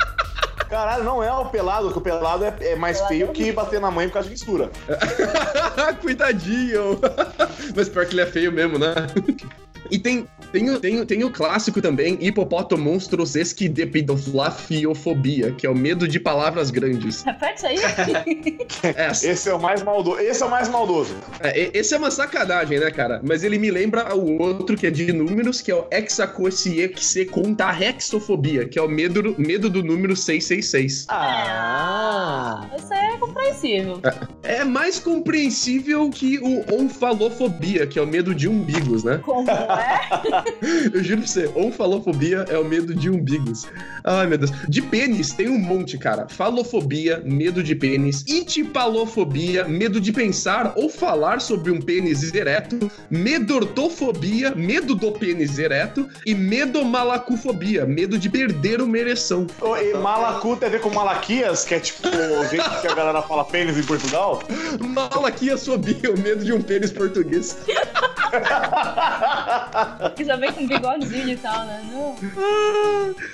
Caralho, não é o pelado, porque o pelado é, é mais Pelado feio é que bater na mãe por causa de mistura. Cuidadinho! Mas pior que ele é feio mesmo, né? E tem, tem, o- tem, o- tem o clássico também, Hipopótomonstros esquidepidofiofobia, que é o medo de palavras grandes. Repete aí. É, Esse é o mais maldoso. Esse é o mais maldoso. é, esse é uma sacanagem, né, cara? Mas ele me lembra o outro que é de números, que é o hexacosiexecontarrexofobia, que é o medo, medo do número 666. Ah! Isso é compreensível. É mais compreensível que o onfalofobia, que é o medo de umbigos, né? Como é? Eu juro pra você, onfalofobia é o medo de umbigos. Ai, meu Deus. De pênis tem um monte, cara. Falofobia, medo de pênis. Itipalofobia, medo de pensar ou falar sobre um pênis ereto. Medortofobia, medo do pênis ereto. E medomalacufobia, medo de perder uma ereção. Ô, E Malacu tem a ver com Malaquias, que é tipo o jeito que a galera fala pênis em Portugal. Malaquiasfobia, o medo de um pênis português. Vem com bigodinho e tal, né? Não.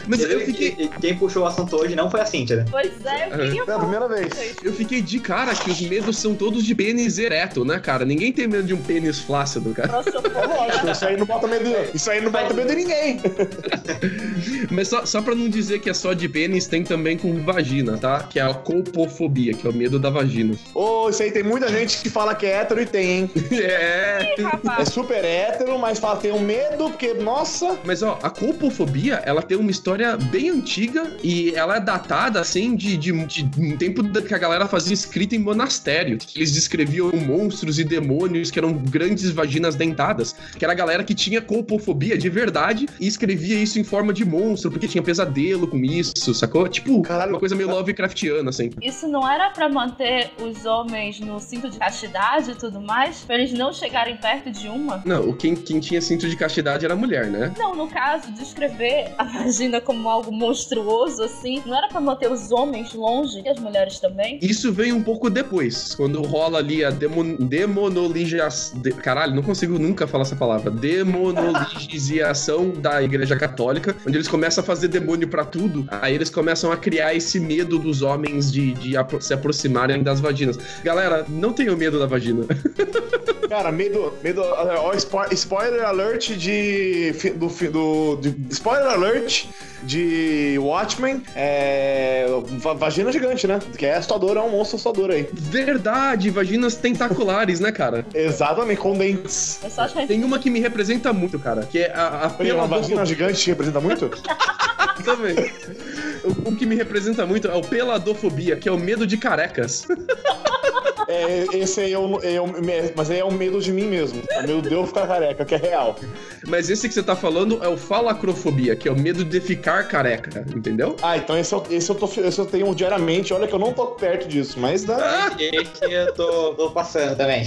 Mas eu fiquei, e- Quem puxou o assunto hoje não foi a Cíntia, né? Pois é, eu queria É a primeira vez. eu fiquei de cara que os medos são todos de pênis ereto, né, cara? Ninguém tem medo de um pênis flácido, cara. Prossofobia. Isso aí não bota medo. Isso aí não bota medo de ninguém. Mas só, só pra não dizer que é só de pênis, tem também com vagina, tá? Que é a colpofobia, que é o medo da vagina. Ô, isso aí tem muita gente que fala que é hétero e tem, hein? É. É super hétero, mas fala tem um medo, porque, nossa. Mas ó, a colpofobia, ela tem uma história bem antiga e ela é datada, assim, de, de, de um tempo que a galera fazia escrita em monastério. Que eles descreviam monstros e demônios que eram grandes vaginas dentadas. Que era a galera que tinha colpofobia de verdade e escrevia isso em forma de monstro, porque tinha pesadelo com isso, sacou? Tipo, Caralho. uma coisa meio Lovecraftiana, assim. isso não era pra manter os homens no cinto de castidade e tudo mais? Pra eles não chegarem perto de uma? Não, quem, quem tinha cinto de castidade era a mulher, né? Não, no caso, descrever a vagina como algo monstruoso, assim, não era pra manter os homens longe e as mulheres também? Isso veio um pouco depois, quando rola ali a demon, demonologiação. De, caralho, não consigo nunca falar essa palavra. Demonologização da Igreja Católica, onde eles começam a fazer demônio pra tudo. Aí eles começam a criar esse medo dos homens de, de apro- se aproximarem das vaginas. Galera, não tenham medo da vagina. Cara, medo. medo ó, spo- spoiler alert de. Do, do, de- spoiler alert de Watchmen. É. va- Vagina gigante, né? Que é assustador, é um monstro assustador aí. Verdade, vaginas tentaculares, né, cara? Exatamente, com dentes. Tem uma que me representa muito, cara, que é a, a Olha, uma vagina gigante te representa muito? também. O, o que me representa muito é o peladofobia, que é o medo de carecas. É, esse aí é o, é o- Mas aí é o medo de mim mesmo. É o medo de eu ficar careca, que é real. Mas esse que você tá falando é o falacrofobia, que é o medo de ficar careca, entendeu? Ah, então esse eu, esse eu, tô, esse eu tenho diariamente. Olha que eu não tô perto disso, mas dá. Esse eu tô, tô passando também.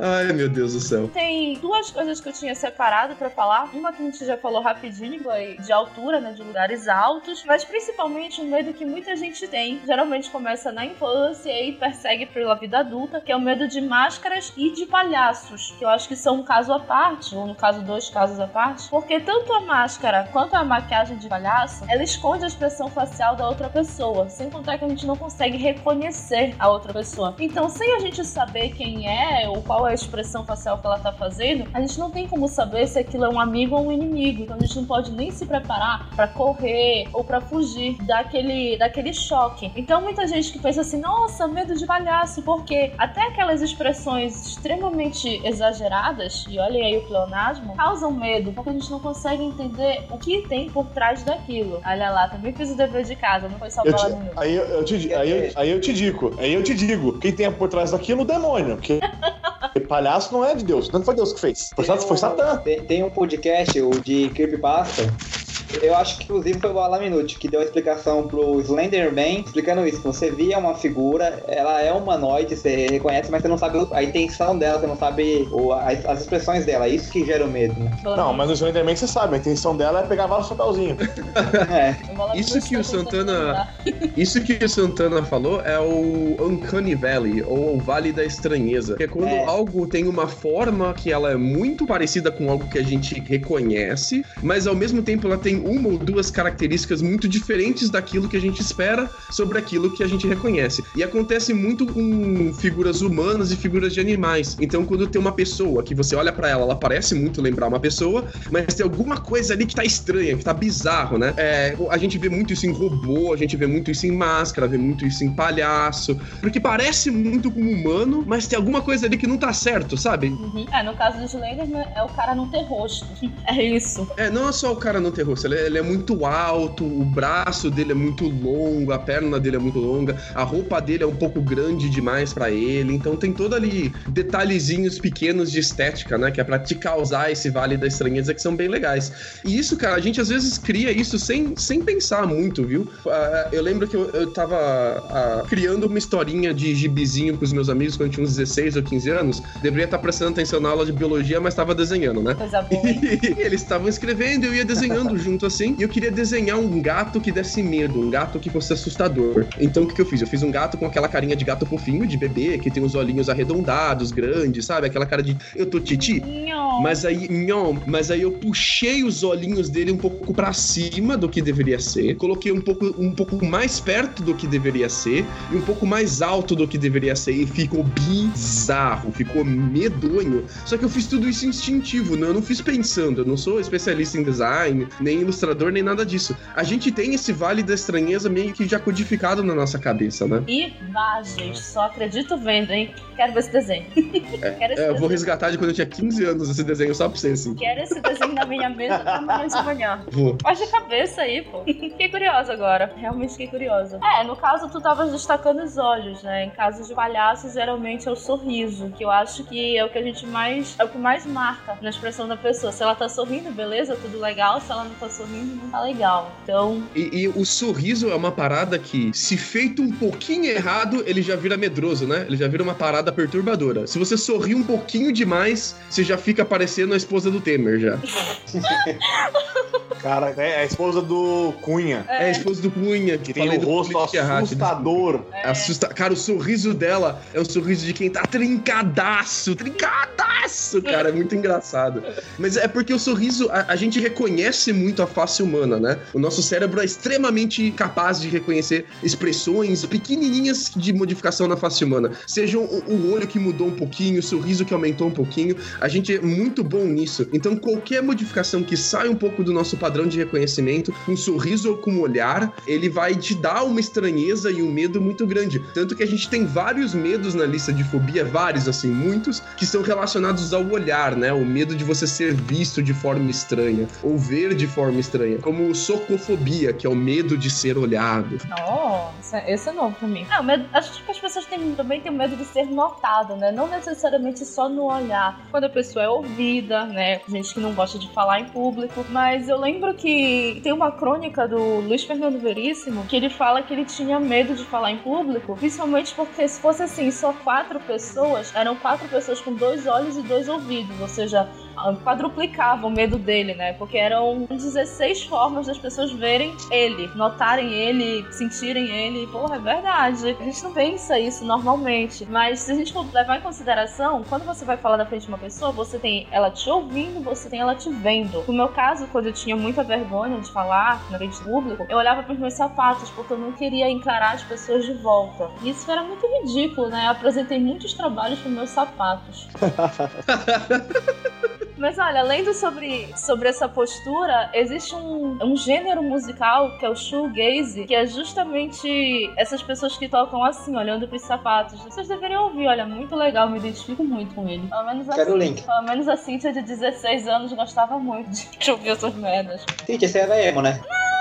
Ai, meu Deus do céu. Tem duas coisas que eu tinha separado pra falar. Uma que a gente já falou rapidinho, foi de altura, né? De lugares altos. Mas principalmente um medo que muita gente tem. Geralmente começa na infância e persegue pela vida adulta, que é o medo de máscaras e de palhaços. Que eu acho que são um caso à parte, ou no caso, dois casos à parte. Porque tanto a máscara quanto a maquiagem de palhaço, ela esconde a expressão facial da outra pessoa. Sem contar que a gente não consegue reconhecer a outra pessoa. Então, sem a gente saber quem é ou qual é a expressão facial que ela tá fazendo, a gente não tem como saber se aquilo é um amigo ou um inimigo. Então a gente não pode nem se preparar pra correr ou pra fugir daquele, daquele choque. Então muita gente que pensa assim, nossa, medo de palhaço, porque até aquelas expressões extremamente exageradas, e olhem aí o pleonasmo, causam medo, porque a gente não consegue entender o que tem por trás daquilo. Olha lá, também fiz o dever de casa, não foi só bola de minuto. aí, eu, eu te, aí, eu, aí eu te digo, aí eu te digo, quem tem por trás daquilo é o demônio. Porque palhaço não é de Deus, não foi Deus que fez. Foi, Sat- foi Satã. Tem, tem um podcast, o de Creepypasta. Eu acho que inclusive foi o Alaminute que deu a explicação pro Slenderman, explicando isso. Você via uma figura, ela é humanoide, você reconhece, mas você não sabe a intenção dela, você não sabe o- as, as expressões dela. Isso que gera o medo, né? Não, mas no Slenderman você sabe, a intenção dela é pegar vários chapéuzinhos. É. Isso que o Santana- Isso que o Santana falou é o Uncanny Valley, ou o Vale da Estranheza. Que é quando É. algo tem uma forma que ela é muito parecida com algo que a gente reconhece, mas ao mesmo tempo ela tem uma ou duas características muito diferentes daquilo que a gente espera sobre aquilo que a gente reconhece. E acontece muito com figuras humanas e figuras de animais. Então, quando tem uma pessoa que você olha para ela, ela parece muito lembrar uma pessoa, mas tem alguma coisa ali que tá estranha, que tá bizarro, né? É, a gente vê muito isso em robô, a gente vê muito isso em máscara, vê muito isso em palhaço, porque parece muito com um humano, mas tem alguma coisa ali que não tá certo, sabe? Uhum. É, no caso do Slenderman, é o cara não ter rosto. É isso. É, não é só o cara não ter rosto, ele é, ele é muito alto, o braço dele é muito longo, a perna dele é muito longa, a roupa dele é um pouco grande demais para ele, então tem todo ali detalhezinhos pequenos de estética, né, que é pra te causar esse vale da estranheza que são bem legais. E isso, cara, a gente às vezes cria isso sem, sem pensar muito, viu? Uh, eu lembro que eu, eu tava uh, criando uma historinha de gibizinho pros meus amigos quando eu tinha uns 16 ou 15 anos, deveria estar prestando atenção na aula de biologia, mas tava desenhando, né? Coisa boa. E eles estavam escrevendo, eu ia desenhando junto assim, e eu queria desenhar um gato que desse medo, um gato que fosse assustador. Então o que, que eu fiz? Eu fiz um gato com aquela carinha de gato fofinho, de bebê, que tem os olhinhos arredondados, grandes, sabe? Aquela cara de eu tô titi. Nhon. Mas aí, nhon, mas aí eu puxei os olhinhos dele um pouco para cima do que deveria ser, coloquei um pouco, um pouco mais perto do que deveria ser e um pouco mais alto do que deveria ser e ficou bizarro, ficou medonho. Só que eu fiz tudo isso instintivo, né? Eu não fiz pensando, eu não sou especialista em design, nem ilustrador, nem nada disso. A gente tem esse vale da estranheza meio que já codificado na nossa cabeça, né? Imagens, só acredito vendo, hein? Quero ver esse desenho. Quero esse É, eu vou resgatar de quando eu tinha 15 anos esse desenho só pra você, assim. Quero esse desenho na minha mesa amanhã de manhã. Vou. Faz de cabeça aí, pô. Fiquei curiosa agora. Realmente fiquei curiosa. É, no caso, tu tava destacando os olhos, né? Em casos de palhaço, geralmente é o sorriso. Que eu acho que é o que a gente mais. É o que mais marca na expressão da pessoa. Se ela tá sorrindo, beleza, tudo legal. Se ela não tá sorrindo, não tá legal. Então, E, e o sorriso é uma parada que, se feito um pouquinho errado, ele já vira medroso, né? Ele já vira uma parada perturbadora. Se você sorrir um pouquinho demais, você já fica parecendo a esposa do Temer já. Cara, é a esposa do Cunha, É, a esposa do Cunha, que tem o rosto assustador. Assusta... Cara, o sorriso dela é o sorriso de quem tá trincadaço, trincadaço, cara, é muito engraçado. Mas é porque o sorriso, a, a gente reconhece muito a face humana, né? O nosso cérebro é extremamente capaz de reconhecer expressões pequenininhas de modificação na face humana. Sejam o, o olho que mudou um pouquinho, o sorriso que aumentou um pouquinho, a gente é muito bom nisso. Então, qualquer modificação que sai um pouco do nosso padrão de reconhecimento, com um sorriso ou com um olhar, ele vai te dar uma estranheza e um medo muito grande. Tanto que a gente tem vários medos na lista de fobia, vários, assim, muitos, que são relacionados ao olhar, né? O medo de você ser visto de forma estranha, ou ver de forma estranha. Como socofobia, que é o medo de ser olhado. Nossa, esse é novo pra mim. É, o medo, acho que as pessoas têm, também têm medo de ser notado, né? Não necessariamente só no olhar. Quando a pessoa é ouvida, né? Gente que não gosta de falar em público. Mas eu lembro que tem uma crônica do Luiz Fernando Veríssimo que ele fala que ele tinha medo de falar em público, principalmente porque se fosse assim, só quatro pessoas, eram quatro pessoas com dois olhos e dois ouvidos, ou seja, quadruplicava o medo dele, né? Porque eram 16 formas das pessoas verem ele, notarem ele, sentirem ele. Porra, é verdade. A gente não pensa isso normalmente. Mas se a gente for levar em consideração, quando você vai falar na frente de uma pessoa, você tem ela te ouvindo, você tem ela te vendo. No meu caso, quando eu tinha muita vergonha de falar na frente público, eu olhava pros meus sapatos, porque eu não queria encarar as pessoas de volta. E isso era muito ridículo, né? Eu apresentei muitos trabalhos com meus sapatos. Mas olha, lendo sobre, sobre essa postura, existe um, um gênero musical que é o shoegaze, que é justamente essas pessoas que tocam assim, olhando pros sapatos. Vocês deveriam ouvir, olha, muito legal, me identifico muito com ele. Pelo menos Quero o link. Pelo menos a Cintia de 16 anos gostava muito de ouvir essas merdas. Gente, esse era emo, né? Não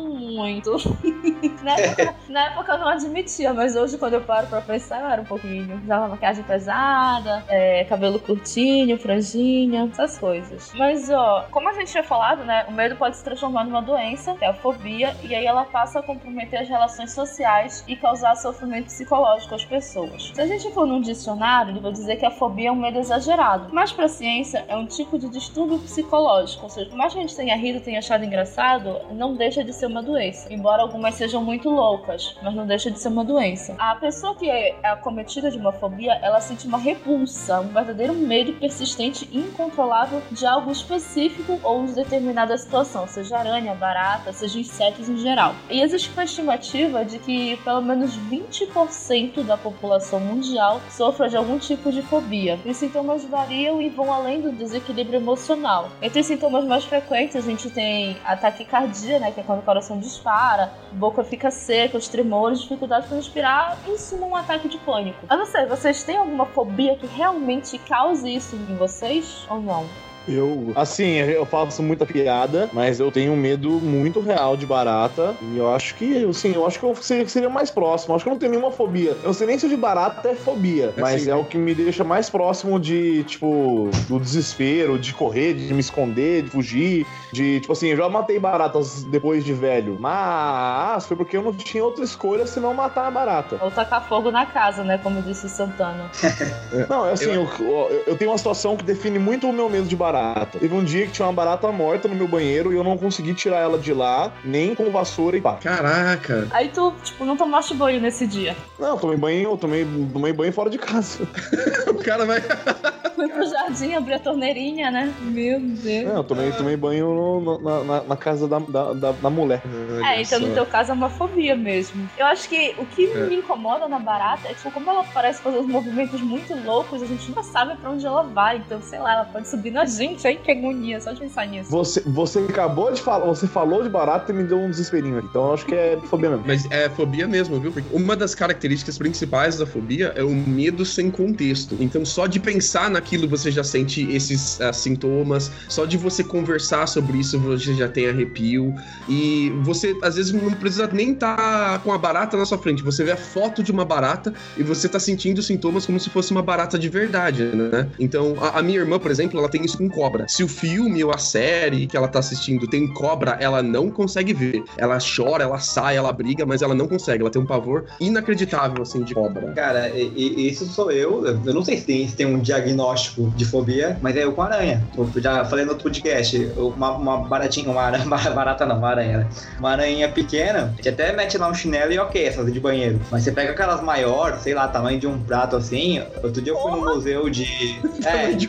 muito. na, época, na época eu não admitia, mas hoje quando eu paro pra pensar, eu era um pouquinho. Usava maquiagem pesada, é, cabelo curtinho, franjinha, essas coisas. Mas, ó, como a gente tinha falado, né, o medo pode se transformar numa doença, que é a fobia, e aí ela passa a comprometer as relações sociais e causar sofrimento psicológico às pessoas. Se a gente for num dicionário, ele vai dizer que a fobia é um medo exagerado. Mas pra ciência, é um tipo de distúrbio psicológico, ou seja, por mais que a gente tenha rido, tenha achado engraçado, não deixa deixa de ser uma doença. Embora algumas sejam muito loucas, mas não deixa de ser uma doença. A pessoa que é acometida de uma fobia, ela sente uma repulsa, um verdadeiro medo persistente e incontrolável de algo específico ou de determinada situação, seja aranha, barata, seja insetos em geral. E existe uma estimativa de que pelo menos 20% da população mundial sofra de algum tipo de fobia. Os sintomas variam e vão além do desequilíbrio emocional. Entre os sintomas mais frequentes, a gente tem a taquicardia, né, que é quando o coração dispara, boca fica seca, os tremores, dificuldade para respirar, em suma um ataque de pânico. Eu não sei, vocês têm alguma fobia que realmente cause isso em vocês ou não? Eu, assim, eu faço muita piada, mas eu tenho um medo muito real de barata. E eu acho que, assim, eu acho que eu seria, seria mais próximo. Eu acho que eu não tenho nenhuma fobia. Eu não sei nem se de barata é fobia, É mas sim. é o que me deixa mais próximo de, tipo, do desespero, de correr, de me esconder, de fugir. De, tipo assim, eu já matei baratas depois de velho. Mas foi porque eu não tinha outra escolha senão matar a barata. Ou tacar fogo na casa, né, como disse o Santana. Não, é assim, eu, eu, eu tenho uma situação que define muito o meu medo de barata. Teve um dia que tinha uma barata morta no meu banheiro e eu não consegui tirar ela de lá, nem com vassoura e pá. Caraca. Aí tu, tipo, não tomaste banho nesse dia. Não, eu tomei banho, eu tomei, tomei banho fora de casa. O cara vai. Fui pro jardim, abri a torneirinha, né? Meu Deus. Não, eu tomei, tomei banho no- na, na- na casa da, da, da, da mulher. É, então no teu caso é uma fobia mesmo. Eu acho que o que É. me incomoda na barata é, tipo, como ela parece fazer uns movimentos muito loucos, a gente nunca sabe pra onde ela vai. Então, sei lá, ela pode subir na gente, hein? Que agonia, só de pensar nisso. Você, você acabou de falar, você falou de barata e me deu um desesperinho aqui. Então eu acho que é fobia mesmo. Mas é fobia mesmo, viu? Porque uma das características principais da fobia é o medo sem contexto. Então, só de pensar naquilo você já sente esses ah, sintomas. Só de você conversar sobre isso você já tem arrepio. E você, às vezes, não precisa nem estar com a barata na sua frente. Você vê a foto de uma barata e você tá sentindo sintomas como se fosse uma barata de verdade, né? Então, a, a minha irmã, por exemplo, ela tem isso com cobra. Se o filme ou a série que ela tá assistindo tem cobra, ela não consegue ver. Ela chora, ela sai, ela briga, mas ela não consegue. Ela tem um pavor inacreditável, assim, de cobra. Cara, e, e isso sou eu. Eu não sei se tem, se tem um diagnóstico de fobia, mas é eu com aranha. Eu já falei no outro podcast, uma, uma baratinha, uma aranha, barata não, uma aranha, né? Uma aranha pequena, que até mete lá um chinelo e ok, essa de banheiro. Mas você pega aquelas maiores, sei lá, tamanho de um prato assim. Outro dia eu fui no museu de. É, Tamanho de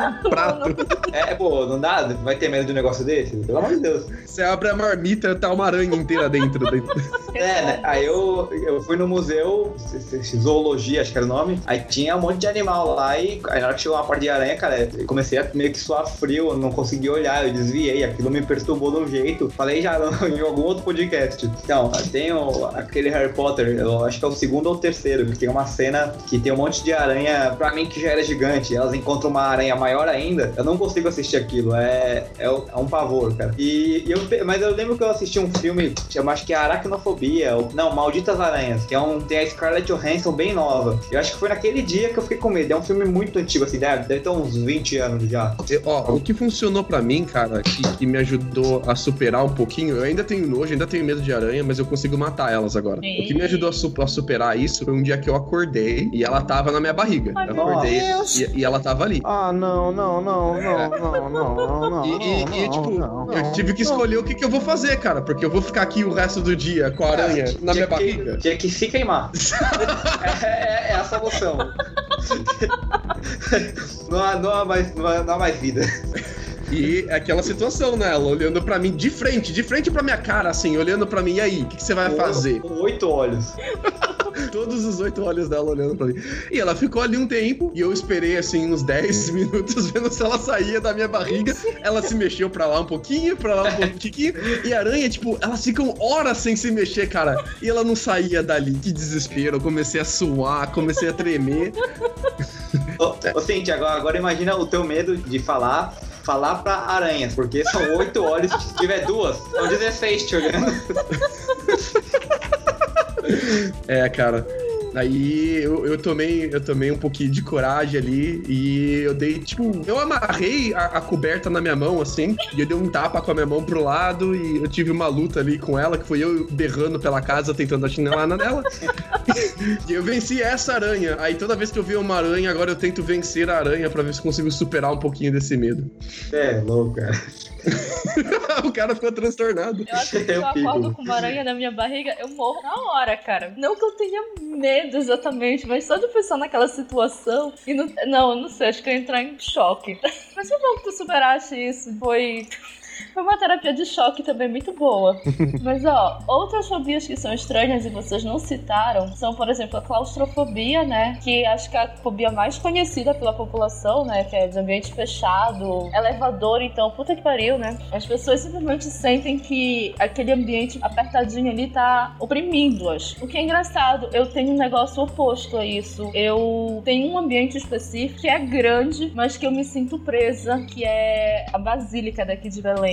um prato. É, pô, não dá? Vai ter medo de um negócio desse? Pelo amor de Deus. Você abre a marmita tá uma aranha inteira dentro. dentro. É, né? Aí eu, eu fui no museu, zoologia, acho que era o nome. Aí tinha um monte de animal lá e aí na hora que chegou uma parte de aranha, cara, eu comecei a meio que suar frio, eu não consegui olhar, eu desviei, aquilo me perturbou de um jeito. Falei já em algum outro podcast. Então, tem o- aquele Harry Potter, eu acho que é o segundo ou o terceiro, que tem uma cena que tem um monte de aranha, pra mim que já era gigante, elas encontram uma aranha maior ainda, eu não consigo assistir aquilo, é, é, é um pavor, cara. E, e eu, mas eu lembro que eu assisti um filme, chama acho que é Aracnofobia, ou, não, Malditas Aranhas, que é um, tem a Scarlett Johansson bem nova. Eu acho que foi naquele dia que eu fiquei com medo, é um filme muito antigo, assim, deve, deve ter uns 20 anos já. Eu- Ó, o que funcionou pra mim, cara, que, que me ajudou a superar um pouquinho, eu ainda tenho nojo, ainda tenho medo de aranha, mas eu consigo matar elas agora. O que me ajudou a, su- a superar isso foi um dia que eu acordei e ela tava na minha barriga. Ai, eu acordei e, e ela tava ali. Ah, não, não, não, não, não, não, não, E, e- não, e, tipo, não, eu não. tive que escolher o que, que eu vou fazer, cara, porque eu vou ficar aqui o resto do dia com a aranha na minha que- barriga. Tinha que se queimar. é, é- é a solução. não, há, não, há mais, não, há, não há mais vida. E aquela situação, né? Ela olhando pra mim de frente, de frente pra minha cara, assim, olhando pra mim. E aí, o que, que você vai fazer? Com oito olhos. Todos os oito olhos dela olhando pra mim. E ela ficou ali um tempo, e eu esperei, assim, uns 10 minutos, vendo se ela saía da minha barriga. Ela se mexeu pra lá um pouquinho, pra lá um pouquinho. E a aranha, tipo, elas ficam horas sem se mexer, cara. E ela não saía dali. Que desespero. Eu comecei a suar, comecei a tremer. Ô, ô Cintia, agora, agora imagina o teu medo de falar. Falar pra aranhas, porque são oito olhos, se tiver duas, são 16 te olhando. É, cara. Aí eu, eu tomei eu tomei um pouquinho de coragem ali e eu dei, tipo, eu amarrei a, a coberta na minha mão, assim, e eu dei um tapa com a minha mão pro lado e eu tive uma luta ali com ela, que foi eu berrando pela casa tentando atinar nela. e eu venci essa aranha. Aí toda vez que eu vi uma aranha, agora eu tento vencer a aranha pra ver se consigo superar um pouquinho desse medo. É, louco, cara. o cara ficou transtornado. Eu acho que se eu acordo com uma aranha na minha barriga, eu morro na hora, cara. Não que eu tenha medo exatamente, mas só de pensar naquela situação. E não, não, eu não sei, acho que eu ia entrar em choque. Mas que bom que tu superaste isso. Foi. Foi uma terapia de choque também muito boa. Mas, ó, outras fobias que são estranhas e vocês não citaram são, por exemplo, a claustrofobia, né? Que acho que é a fobia mais conhecida pela população, né? Que é de ambiente fechado, elevador, então, puta que pariu, né? As pessoas simplesmente sentem que aquele ambiente apertadinho ali tá oprimindo-as. O que é engraçado, eu tenho um negócio oposto a isso. Eu tenho um ambiente específico que é grande, mas que eu me sinto presa, que é a Basílica daqui de Belém.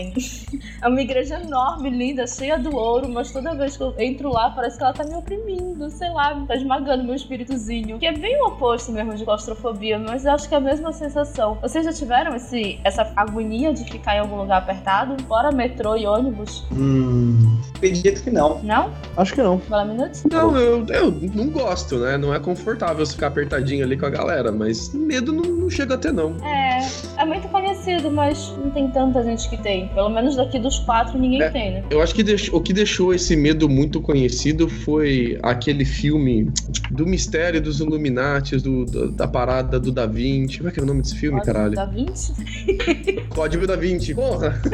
É uma igreja enorme, linda, cheia do ouro, mas toda vez que eu entro lá, parece que ela tá me oprimindo, sei lá, tá esmagando meu espíritozinho. Que é bem o oposto mesmo de claustrofobia, mas eu acho que é a mesma sensação. Vocês já tiveram esse, essa agonia de ficar em algum lugar apertado? Fora metrô e ônibus? Hum. Acredito que não. Não? Acho que não. Fala minutos? Não, eu, eu não gosto, né? Não é confortável ficar apertadinho ali com a galera, mas medo não, não chega a ter, não. É, é muito conhecido, mas não tem tanta gente que tem. Pelo menos daqui dos quatro ninguém É. tem, né? Eu acho que deix- o que deixou esse medo muito conhecido foi aquele filme do mistério dos Illuminati, do, do- da parada do Da Vinci. Como é que é o nome desse filme, caralho? Da 20? Código da Vinci. Porra!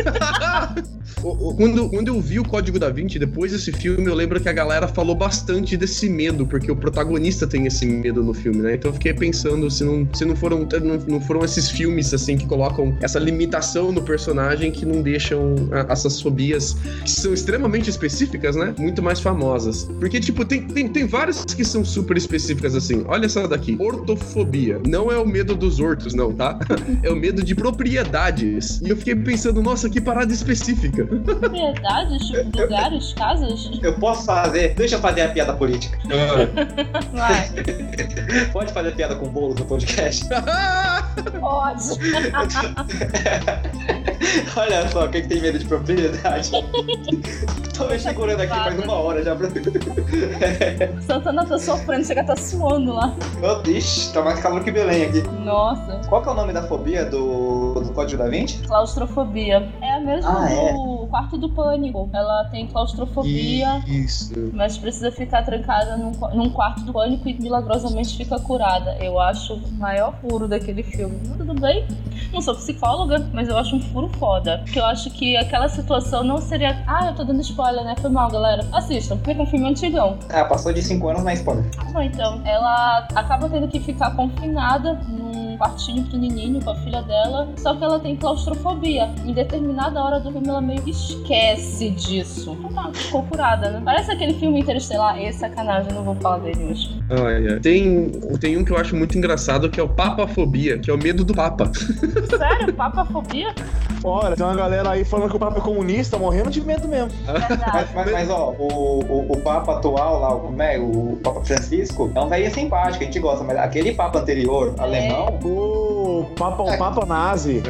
Quando, quando eu vi o Código da Vinci, depois desse filme, eu lembro que a galera falou bastante desse medo, porque o protagonista tem esse medo no filme, né? Então eu fiquei pensando se não, se não, foram, não, não foram esses filmes, assim, que colocam essa limitação no personagem que não deixam a- essas fobias, que são extremamente específicas, né? Muito mais famosas. Porque, tipo, tem, tem, tem várias que são super específicas, assim. Olha essa daqui. Ortofobia. Não é o medo dos hortos, não, tá? É o medo de propriedades. E eu fiquei pensando, nossa, que parada específica. Propriedades, tipo, lugares, casas? Eu posso fazer. Deixa eu fazer a piada política. Vai, Pode fazer piada com bolos no podcast? pode. Olha só, quem tem medo de propriedade? Tô me segurando aqui faz uma hora já. pra- Santana tá sofrendo, chega tá suando lá. Meu Ixi, tá mais calor que Belém aqui. Nossa. Qual que é o nome da fobia do, do Código da Vinci? Claustrofobia. É a mesma Ah, é? do quarto do pânico. Ela tem claustrofobia. Isso. Mas precisa ficar trancada num, num quarto do pânico e milagrosamente fica curada. Eu acho o maior furo daquele filme. Tudo bem? Não sou psicóloga, mas eu acho um furo foda. Porque eu acho que aquela situação não seria. Ah, eu tô dando spoiler, né? Foi mal, galera. Assistam, porque é um filme antigão. Ah, passou de 5 anos na spoiler. Bom, então, ela acaba tendo que ficar confinada num quartinho pequenininho com a filha dela, só que ela tem claustrofobia. Em determinada hora do filme, ela meio que esquece disso. Ah, ficou curada, né? Parece aquele filme Interestelar. Esse sacanagem, eu não vou falar dele hoje. Olha, tem, tem um que eu acho muito engraçado que é o papafobia, que é o medo do papa. Sério? Papafobia? Olha, tem uma galera aí falando que o Papa é comunista, morrendo de medo mesmo. Mas, mas, mas, ó, o, o, o Papa atual lá, o, né, o Papa Francisco, é um velho simpático, a gente gosta, mas aquele Papa anterior, É. alemão, O Papa, o Papa nazi.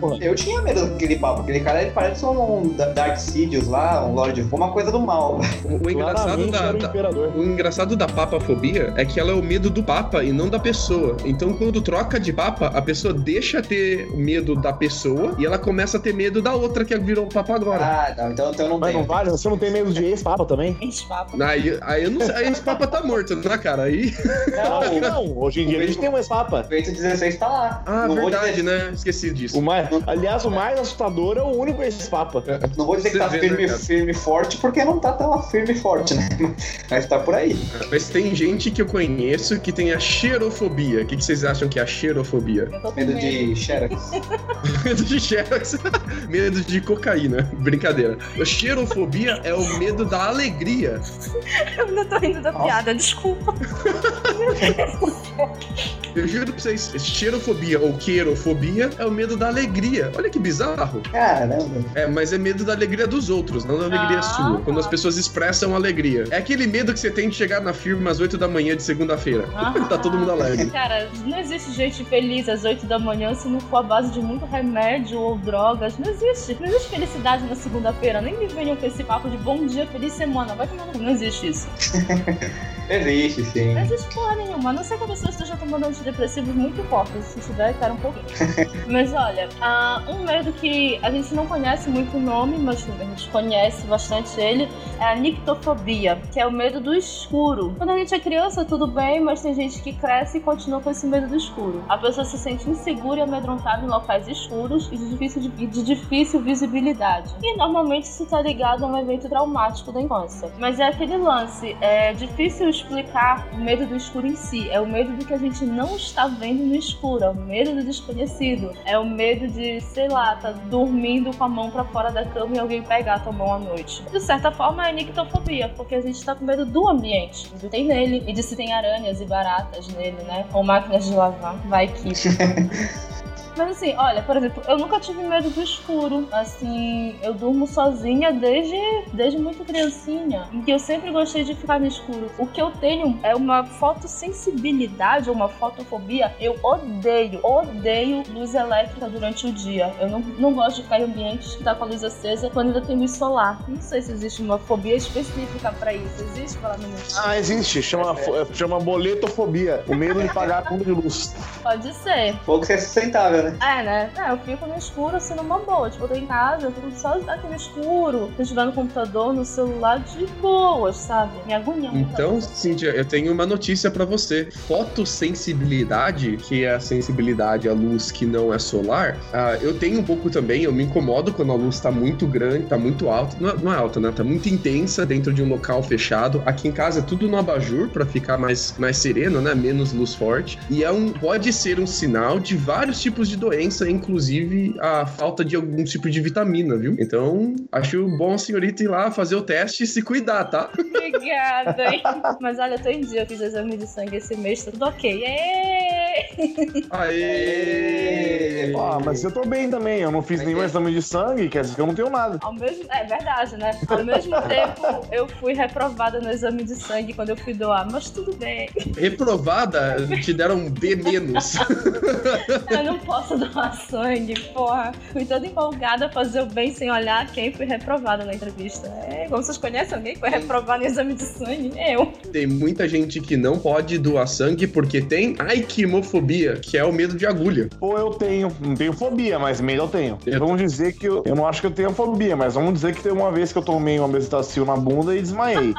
Porra. eu tinha medo daquele Papa, aquele cara ele parece um Da- Dark Sidious lá, um Lord, uma coisa do mal. O, o engraçado da, da- o engraçado da papafobia é que ela é o medo do papa e não da pessoa. Então, quando troca de papa, a pessoa deixa ter medo da pessoa e ela começa a ter medo da outra que virou papa agora. Ah, não, então, então eu não Mas tenho. não vale? Você não tem medo de ex-Papa também? Ex-papa. Aí, aí eu não sei, aí esse papa tá morto, né, cara? Aí. Não, não. Hoje em dia a gente tem um ex-Papa. O Feito 16 tá lá. Ah, não, vou verdade, dizer, né? Esqueci disso. O mais, aliás, o mais assustador é o único ex-Papa. não vou dizer que tá vê, firme, né, firme e forte, porque não tá tão firme e forte, né? Mas tá por aí. Mas tem gente que eu conheço que tem a xerofobia. O que, que vocês acham que é a xerofobia? Medo de Xerox. medo de xerox. medo de cocaína. Brincadeira. A xerofobia é o medo da alegria. Eu ainda tô rindo da Nossa. piada, desculpa. Eu juro pra vocês, xerofobia ou querofobia é o medo da alegria. Olha que bizarro. Caramba. É, mas é medo da alegria dos outros, não da alegria Ah, sua. Quando as pessoas expressam alegria. É aquele medo que você tem de chegar na firma às 8 da manhã de segunda-feira. tá todo mundo alegre. Cara, não existe gente feliz às 8 da manhã se não for a base de muito remédio ou drogas. Não existe. Não existe felicidade na segunda-feira. Nem me venham com esse papo de bom dia, feliz semana. Vai tomar no cu. Não existe isso. Existe, sim. Não existe porra nenhuma. A não ser que a pessoa esteja tomando antidepressivos muito fortes. Se tiver, quero um pouquinho. mas olha, uh, um medo que a gente não conhece muito o nome, mas a gente conhece bastante ele, é a nictofobia, que é o medo do escuro. Quando a gente é criança, tudo bem, mas tem gente que cresce e continua com esse medo do escuro. A pessoa se sente insegura e amedrontada em locais escuros e de difícil, de, de difícil visibilidade. E normalmente isso está ligado a um evento traumático da infância. Mas é aquele lance, é difícil explicar o medo do escuro em si. É o medo do que a gente não está vendo no escuro, é o medo do desconhecido. É o medo de, sei lá, tá dormindo com a mão para fora da cama e alguém pegar a tua mão à noite. De certa forma, é nictofobia, porque a gente tá com medo do ambiente, de tem nele e de se tem aranhas e baratas nele, né? Ou máquinas de lavar. Vai que. Mas assim, olha, por exemplo, eu nunca tive medo do escuro. Assim, eu durmo sozinha desde, desde muito criancinha. E eu sempre gostei de ficar no escuro. O que eu tenho é uma fotossensibilidade, uma fotofobia. Eu odeio, odeio luz elétrica durante o dia. Eu não, não gosto de ficar em ambientes que tá com a luz acesa quando ainda tem luz solar. Não sei se existe uma fobia específica para isso. Existe falar no Ah, existe. Chama, chama boletofobia. O medo de pagar a conta de luz. Pode ser. Pouco é sustentável, né? Né? É, né? É, eu fico no escuro assim numa boa. Tipo, eu tô em casa, eu fico só aqui no escuro, estiver no computador, no celular, de boas, sabe? Me agonia. Então, Cíntia, eu tenho uma notícia para você. Fotossensibilidade, que é a sensibilidade à luz que não é solar, uh, eu tenho um pouco também, eu me incomodo quando a luz tá muito grande, tá muito alta. Não, é, não é alta, né? Tá muito intensa dentro de um local fechado. Aqui em casa é tudo no abajur para ficar mais, mais sereno, né? Menos luz forte. E é um, pode ser um sinal de vários tipos de de doença, inclusive a falta de algum tipo de vitamina, viu? Então, acho bom a senhorita ir lá fazer o teste e se cuidar, tá? Obrigada, hein? Mas olha, eu tô em dia, eu fiz exame de sangue esse mês, tá tudo ok. Aê! Aê! Ah, mas eu tô bem também, eu não fiz nenhum exame de sangue, quer dizer que eu não tenho nada. Ao mesmo... É verdade, né? Ao mesmo tempo, eu fui reprovada no exame de sangue quando eu fui doar, mas tudo bem. Reprovada? Te deram um B menos. eu não posso posso doar sangue, porra. Fui toda empolgada a fazer o bem sem olhar quem foi reprovada na entrevista. É, como vocês conhecem alguém que foi reprovado em exame de sangue? Eu. Tem muita gente que não pode doar sangue porque tem aikimofobia, que é o medo de agulha. Ou eu tenho, não tenho fobia, mas medo eu tenho. Eu... Vamos dizer que eu, eu não acho que eu tenho fobia, mas vamos dizer que tem uma vez que eu tomei uma mesitacil na bunda e desmaiei.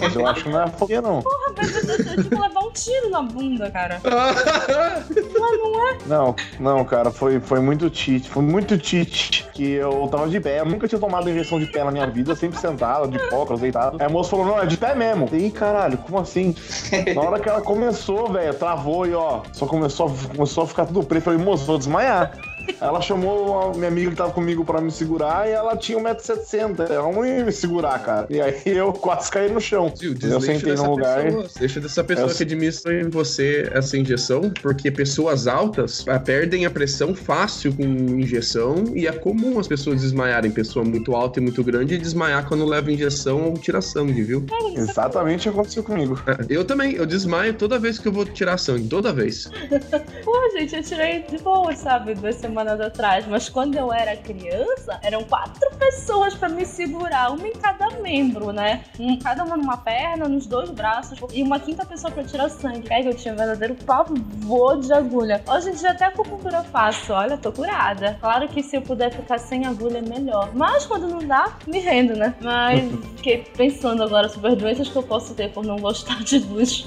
mas eu acho que não é fobia, não. Porra, mas eu tipo levar um tiro na bunda, cara. não, não é? Não, não, cara, foi, foi muito tite, foi muito tite que eu tava de pé. Eu nunca tinha tomado injeção de pé na minha vida, sempre sentado, de cócoras, deitado. Aí a moça falou: não, é de pé mesmo. E caralho, como assim? Na hora que ela começou, velho, travou e ó, só começou, começou a ficar tudo preto. Eu falei, moço, vou desmaiar. Ela chamou a minha amiga que tava comigo pra me segurar e ela tinha 1,70m. Ela não ia me segurar, cara. E aí eu quase caí no chão. Eu sentei no lugar. Pessoa, deixa dessa pessoa eu... que administra em você essa injeção, porque pessoas altas ah, perdem a pressão fácil com injeção e é comum as pessoas desmaiarem. Pessoa muito alta e muito grande e desmaiar quando leva injeção ou tira sangue, viu? Exatamente aconteceu comigo. É, eu também, eu desmaio toda vez que eu vou tirar sangue, toda vez. Pô, gente, eu tirei de boa, sabe? Duas semanas atrás. Mas quando eu era criança, eram quatro pessoas para me segurar, uma em cada membro, né? Um, cada uma numa perna, nos dois braços, e uma quinta pessoa para tirar sangue. Aí eu tinha um verdadeiro pavor de agulha. Hoje em dia até a acupuntura eu faço, olha, tô curada. Claro que se eu puder ficar sem agulha é melhor. Mas quando não dá, me rendo, né? Mas fiquei pensando agora sobre as doenças que eu posso ter por não gostar de luz.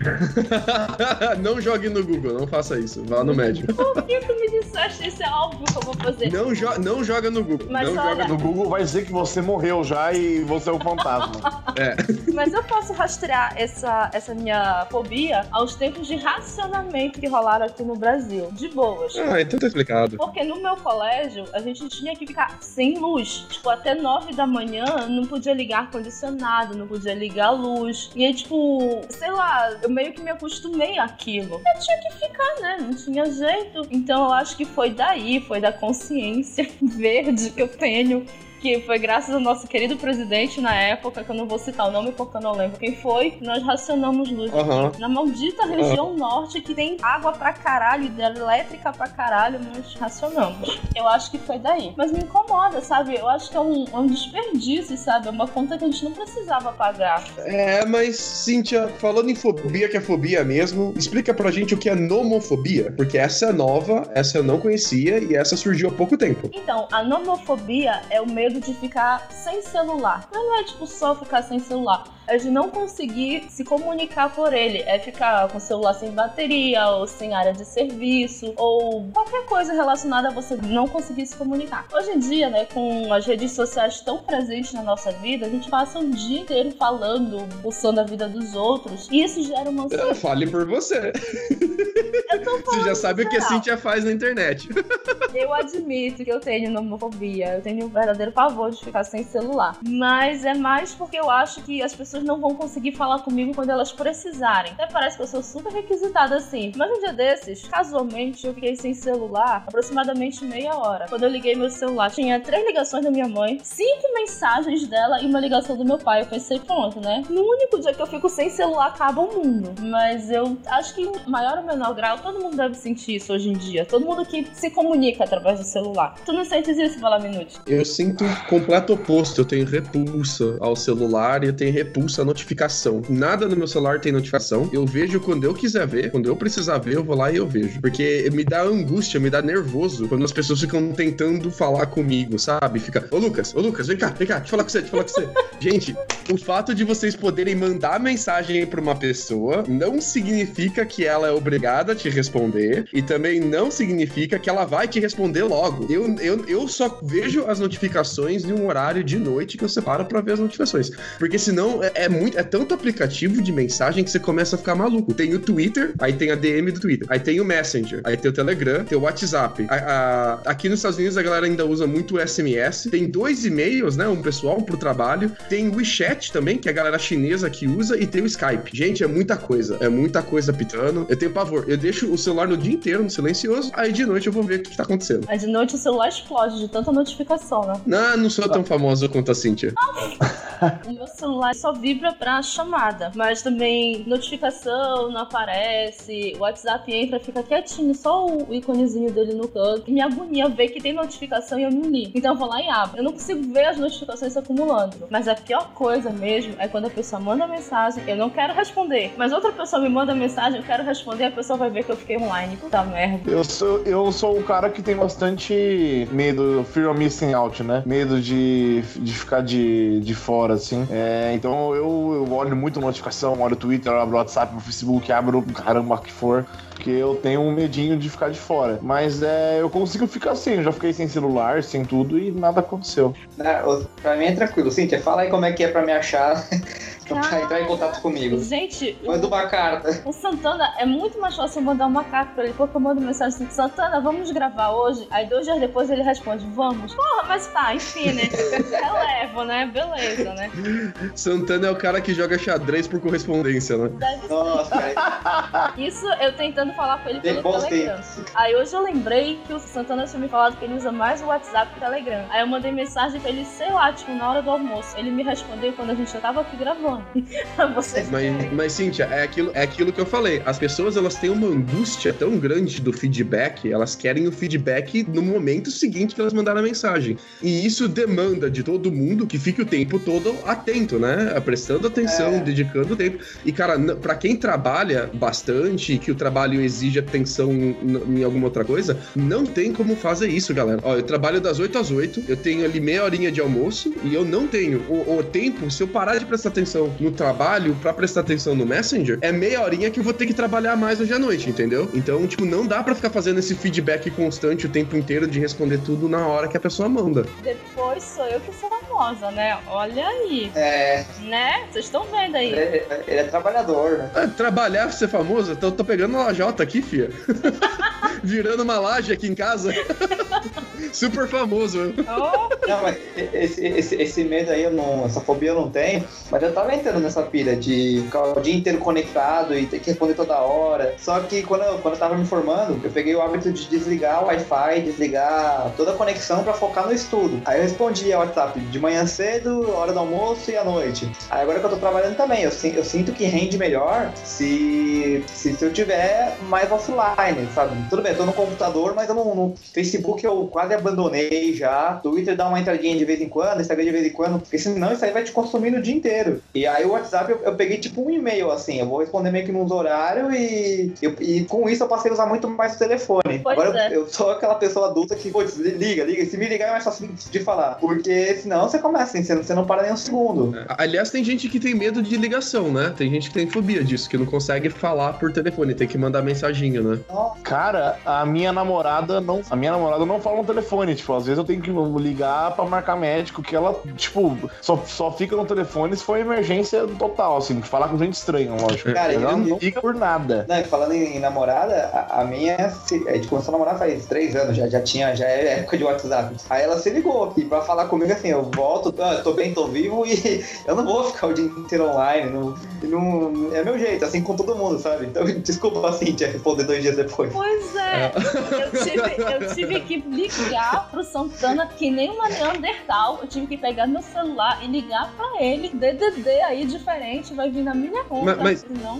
não jogue no Google, não faça isso. Vá no médico. Por que tu me disseste isso é óbvio que eu vou fazer. Não, jo não joga no Google. Mas não olha... joga no Google vai dizer que você morreu já e você é um fantasma. é. Mas eu posso rastrear essa, essa minha fobia aos tempos de racionamento que rolaram aqui no Brasil. De boas. Ah, então tá explicado. Porque no meu colégio, a gente tinha que ficar sem luz. Tipo, até nove da manhã não podia ligar ar-condicionado, não podia ligar a luz. E aí, tipo, sei lá, eu meio que me acostumei àquilo. Eu tinha que ficar, né? Não tinha jeito. Então eu acho que foi daí, foi da consciência verde que eu tenho que foi graças ao nosso querido presidente na época, que eu não vou citar o nome porque eu não lembro quem foi, nós racionamos luz. Aham. Na maldita região norte que tem água pra caralho, elétrica pra caralho, nós racionamos. Eu acho que foi daí. Mas me incomoda, sabe? Eu acho que é um, é um desperdício, sabe? É uma conta que a gente não precisava pagar. É, mas, Cíntia, falando em fobia, que é fobia mesmo, explica pra gente o que é nomofobia. Porque essa é nova, essa eu não conhecia e essa surgiu há pouco tempo. Então, a nomofobia é o medo de ficar sem celular. Não é tipo só ficar sem celular. É de não conseguir se comunicar por ele. É ficar com o celular sem bateria, ou sem área de serviço, ou qualquer coisa relacionada a você não conseguir se comunicar. Hoje em dia, né, com as redes sociais tão presentes na nossa vida, a gente passa um dia inteiro falando, pulsando a vida dos outros. E isso gera uma Ah, Fale por você. Eu tô Você já sabe o que a. Cíntia faz na internet. Eu admito que eu tenho nomofobia. Eu tenho um verdadeiro pavor de ficar sem celular. Mas é mais porque eu acho que as pessoas não vão conseguir falar comigo quando elas precisarem. Até parece que eu sou super requisitada assim. Mas um dia desses, casualmente, eu fiquei sem celular aproximadamente meia hora. Quando eu liguei meu celular, tinha três ligações da minha mãe, cinco mensagens dela e uma ligação do meu pai. Eu pensei, pronto, né? No único dia que eu fico sem celular, acaba o mundo. Mas eu acho que em maior ou menor grau, todo mundo deve sentir isso hoje em dia. Todo mundo que se comunica através do celular. Tu não sentes isso, Balaminute? Eu sinto o completo oposto. Eu tenho repulsa ao celular e eu tenho repulsa à notificação. Nada no meu celular tem notificação. Eu vejo quando eu quiser ver. Quando eu precisar ver, eu vou lá e eu vejo. Porque me dá angústia, me dá nervoso quando as pessoas ficam tentando falar comigo, sabe? Fica, ô Lucas, ô Lucas, vem cá, vem cá, deixa eu falar com você, deixa eu falar com você. Gente, o fato de vocês poderem mandar mensagem pra uma pessoa não significa que ela é obrigada a te responder e também não significa que ela vai te responder logo. Eu, eu, eu só vejo as notificações em um horário de noite que eu separo pra ver as notificações. Porque senão é, é muito, é tanto aplicativo de mensagem que você começa a ficar maluco. Tem o Twitter, aí tem a DM do Twitter, aí tem o Messenger, aí tem o Telegram, tem o WhatsApp. A- a- aqui nos Estados Unidos a galera ainda usa muito o SMS. Tem dois e-mails, né? Um pessoal, um pro trabalho. Tem o WeChat também, que é a galera chinesa que usa, e tem o Skype. Gente, é muita coisa. É muita coisa pitando. Eu tenho pavor. Eu deixo o celular no dia inteiro no silencioso, aí de noite eu vou ver o que, que tá acontecendo. Aí de noite o celular explode de tanta notificação, né? Não, não sou tão famoso quanto a Cintia. O meu celular só vibra pra chamada, mas também notificação não aparece, o WhatsApp entra, fica quietinho, só o íconezinho dele no canto. Me agonia ver que tem notificação e eu não li. Então eu vou lá e abro. Eu não consigo ver as notificações se acumulando. Mas a pior coisa mesmo é quando a pessoa manda mensagem, eu não quero responder. Mas outra pessoa me manda mensagem, eu quero responder, a pessoa vai ver que eu fiquei online. Puta merda. Eu sou, eu sou um cara que tem bastante medo, fear of missing out, né? Medo de, de ficar de, de fora, assim. É, então eu, eu olho muito notificação, olho o Twitter, abro o WhatsApp, o Facebook, abro caramba que for. Porque eu tenho um medinho de ficar de fora. Mas é, eu consigo ficar assim, eu já fiquei sem celular, sem tudo e nada aconteceu. Ô, Pra mim é tranquilo. Cíntia, fala aí como é que é pra me achar, pra entrar em contato comigo. Gente, o- Manda uma carta. O Santana é muito mais fácil eu mandar uma carta pra ele, porque eu mando mensagem assim, Santana, vamos gravar hoje? Aí dois dias depois ele responde, vamos. Porra, mas tá, enfim, né? Relevo, né? Beleza, né? Santana é o cara que joga xadrez por correspondência, né? Deve ser. Nossa, cara. Isso eu tentando falar com ele Tem pelo Telegram. tempos. Aí hoje eu lembrei que o Santana tinha me falado que ele usa mais o WhatsApp que o Telegram. Aí eu mandei mensagem pra ele, sei lá, tipo, na hora do almoço. Ele me respondeu quando a gente já tava aqui gravando. verem. Mas, mas Cíntia, é aquilo, é aquilo que eu falei. As pessoas elas têm uma angústia tão grande do feedback, elas querem o feedback no momento seguinte que elas mandaram a mensagem. E isso demanda de todo mundo que fique o tempo todo atento, né? Prestando atenção, É. dedicando tempo. E, cara, pra quem trabalha bastante, que o trabalho exige atenção n- em alguma outra coisa, não tem como fazer isso, galera. Ó, eu trabalho das 8 às 8, eu tenho ali meia horinha de almoço e eu não tenho o, o tempo, se eu parar de prestar atenção no trabalho pra prestar atenção no Messenger, é meia horinha que eu vou ter que trabalhar mais hoje à noite, entendeu? Então, tipo, não dá pra ficar fazendo esse feedback constante o tempo inteiro de responder tudo na hora que a pessoa manda. Depois sou eu que sou famosa, né? Olha aí, É, né? Vocês estão vendo aí. ele é, ele é trabalhador, né? Ah, trabalhar, ser famoso? Tô, tô pegando uma lajota aqui, fia. Virando uma laje aqui em casa. Super famoso. Oh, Não, mas esse, esse, esse medo aí, eu não, essa fobia eu não tenho, mas eu tava entrando nessa pilha de ficar o dia inteiro conectado e ter que responder toda hora. Só que quando eu, quando eu tava me formando, eu peguei o hábito de desligar o Wi-Fi, desligar toda a conexão pra focar no estudo. Aí eu respondia WhatsApp de manhã cedo, hora do almoço e à noite. Aí agora que eu tô trabalhando também, eu, eu sinto que rende melhor se, se, se eu tiver mais offline, sabe? Tudo bem, eu tô no computador, mas eu não, no Facebook eu quase abandonei já. Twitter dá uma entradinha de vez em quando, Instagram de vez em quando, porque senão isso aí vai te consumindo o dia inteiro. E aí o WhatsApp eu, eu peguei tipo um e-mail assim, eu vou responder meio que nos horários e, eu- e com isso eu passei a usar muito mais o telefone. Pois Agora é. eu, eu sou aquela pessoa adulta que, putz, liga, liga. Se me ligar é mais fácil de falar. Porque senão você começa assim, você não, você não para nem um segundo. Aliás, tem gente que tem medo de ligação, né? Tem gente que tem fobia disso, que não consegue falar por telefone, tem que mandar mensaginho, né? Cara, a minha namorada não. A minha namorada não fala no telefone. Tipo, às vezes eu tenho que ligar pra marcar médico, que ela, tipo, só, só fica no telefone se for emergência total, assim, de falar com gente estranha, lógico. Cara, ela eu- não liga por nada. Não, e falando em, em namorada, a, a minha, se- a gente começou a namorar faz três anos, já, já tinha, já é época de WhatsApp. Aí ela se ligou aqui pra falar comigo assim, eu volto, tô, tô bem, tô vivo e eu não vou ficar o dia inteiro online, não, não, é meu jeito, assim com todo mundo, sabe? Então, desculpa assim, te responder dois dias depois. pois é. Eu tive, eu tive que ligar pro Santana que nem uma Neandertal. Eu tive que pegar meu celular e ligar pra ele. DDD aí diferente, vai vir na minha conta. Mas- mas- Não,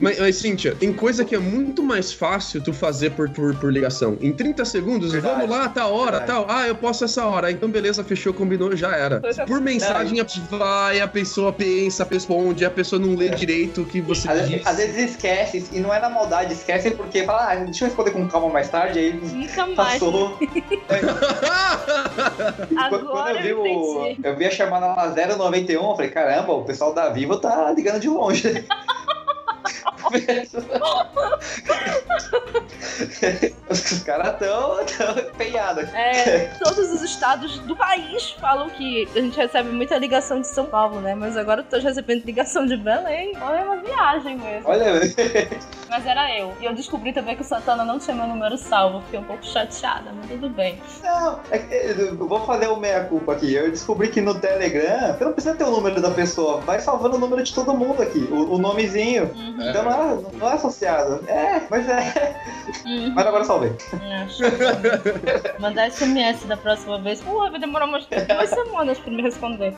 Mas, mas, Cíntia, tem coisa que é muito mais fácil tu fazer por, por, por ligação. Em 30 segundos, Verdade. vamos lá, tá hora, tal. Ah, eu posso essa hora. Então, beleza, fechou, combinou, já era. Por mensagem, vai, a pessoa pensa, responde, a pessoa não lê direito o que você às, disse. às vezes esquece, e não é na maldade, esquece porque fala, ah, deixa eu responder com calma mais tarde, aí Nunca mais. passou. Quando, quando Agora eu vi, eu o, eu vi a chamada lá 091, eu falei, caramba, o pessoal da Vivo tá ligando de longe. Os caras tão, tão empenhados. É, todos os estados do país falam que a gente recebe muita ligação de São Paulo, né? Mas agora eu tô recebendo ligação de Belém. Olha, é uma viagem mesmo. Olha, Mas era eu. E eu descobri também que o Santana não tinha meu número salvo. Fiquei um pouco chateada, mas tudo bem. não, é que eu vou fazer o meia-culpa aqui. Eu descobri que no Telegram, você não precisa ter o número da pessoa, vai salvando o número de todo mundo aqui, o, o nomezinho. Uhum, Então não é, não é associado. É, mas é. uhum. Mas agora salvei. É. Mandar SMS da próxima vez. Pô, vai demorar umas duas semanas pra me responder.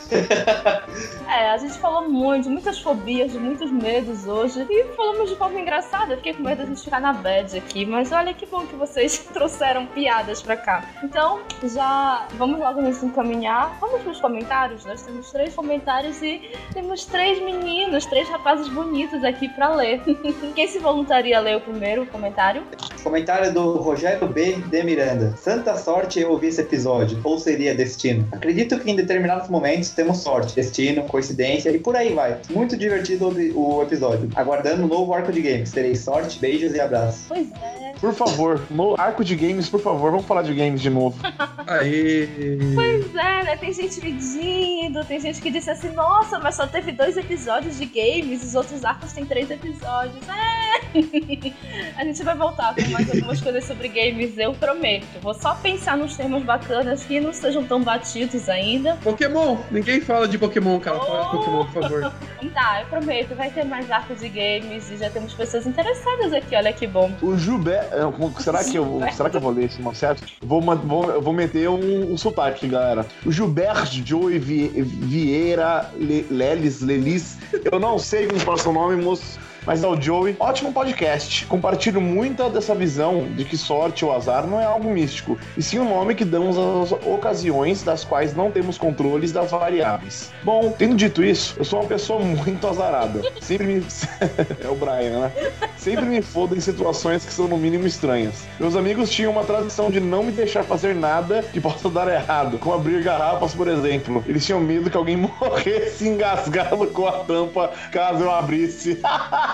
É, a gente falou muito, muitas fobias, de muitos medos hoje. E falamos de forma engraçada. Eu fiquei com medo de a gente ficar na bad aqui. Mas olha que bom que vocês trouxeram piadas pra cá. Então, já vamos logo nos encaminhar. Vamos pros comentários. Nós temos três comentários e temos três meninos, três rapazes bonitos aqui pra ler. Quem se voluntaria a ler o primeiro comentário? Comentário do Rogério B. de Miranda. Santa sorte eu ouvir esse episódio. Ou seria destino? Acredito que em determinados momentos temos sorte, destino, coincidência e por aí vai. Muito divertido o episódio. Aguardando um novo arco de games. Terei sorte, beijos e abraços. Pois é. Por favor, no arco de games, por favor, vamos falar de games de novo. Aê! Pois é, né? Tem gente pedindo, tem gente que disse assim, nossa, mas só teve dois episódios de games, os outros arcos têm três episódios. É! A gente vai voltar com mais algumas coisas sobre games, eu prometo. Vou só pensar nos temas bacanas que não sejam tão batidos ainda. Pokémon! Ninguém fala de Pokémon, cara. Fala de Pokémon, por favor. Tá, eu prometo, vai ter mais arcos de games e já temos pessoas interessadas aqui, olha que bom. O Gilberto. Será que eu, será que eu vou ler esse nome certo? Vou, vou, eu vou meter um, um sotaque, galera. O Gilberto Joey Vi- Vieira Le- Lelis Lelis. Eu não sei como fala seu nome, moço. Mas é o Joey. Ótimo podcast. Compartilho muita dessa visão de que sorte ou azar não é algo místico, e sim um nome que damos às ocasiões das quais não temos controles das variáveis. Bom, tendo dito isso, eu sou uma pessoa muito azarada. Sempre me. é o Brian, né? Sempre me fodo em situações que são no mínimo estranhas. Meus amigos tinham uma tradição de não me deixar fazer nada que possa dar errado, como abrir garrafas, por exemplo. Eles tinham medo que alguém morresse engasgado com a tampa caso eu abrisse.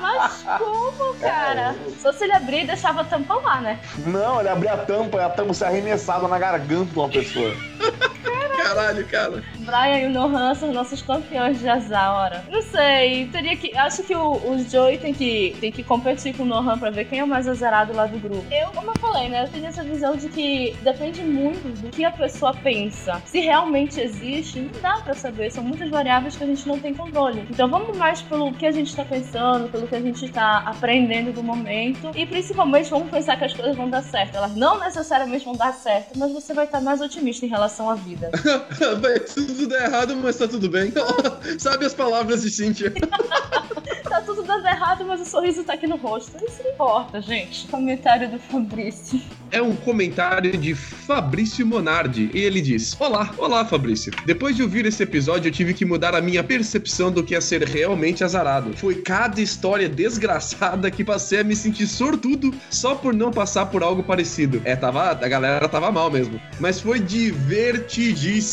Mas como, cara? Só se ele abrir e deixava a tampa lá, né? Não, ele abria a tampa e a tampa se arremessava na garganta de uma pessoa. caralho, cara. Brian e o Nohan são nossos campeões de azar, ora. Não sei, teria que. Acho que o, o Joey tem que, tem que competir com o Nohan pra ver quem é o mais azarado lá do grupo. Eu, como eu falei, né? Eu tenho essa visão de que depende muito do que a pessoa pensa. Se realmente existe, não dá pra saber. São muitas variáveis que a gente não tem controle. Então vamos mais pelo que a gente tá pensando, pelo que a gente tá aprendendo do momento. E principalmente vamos pensar que as coisas vão dar certo. Elas não necessariamente vão dar certo, mas você vai estar mais otimista em relação à vida. Vai tudo dar errado, mas tá tudo bem. Sabe as palavras de Cynthia? tá tudo dando errado, mas o sorriso tá aqui no rosto. Isso não importa, gente. Comentário do Fabrício. É um comentário de Fabrício Monardi. E ele diz: Olá, olá, Fabrício. Depois de ouvir esse episódio, eu tive que mudar a minha percepção do que é ser realmente azarado. Foi cada história desgraçada que passei a me sentir sortudo só por não passar por algo parecido. É, tava, a galera tava mal mesmo. Mas foi divertidíssimo.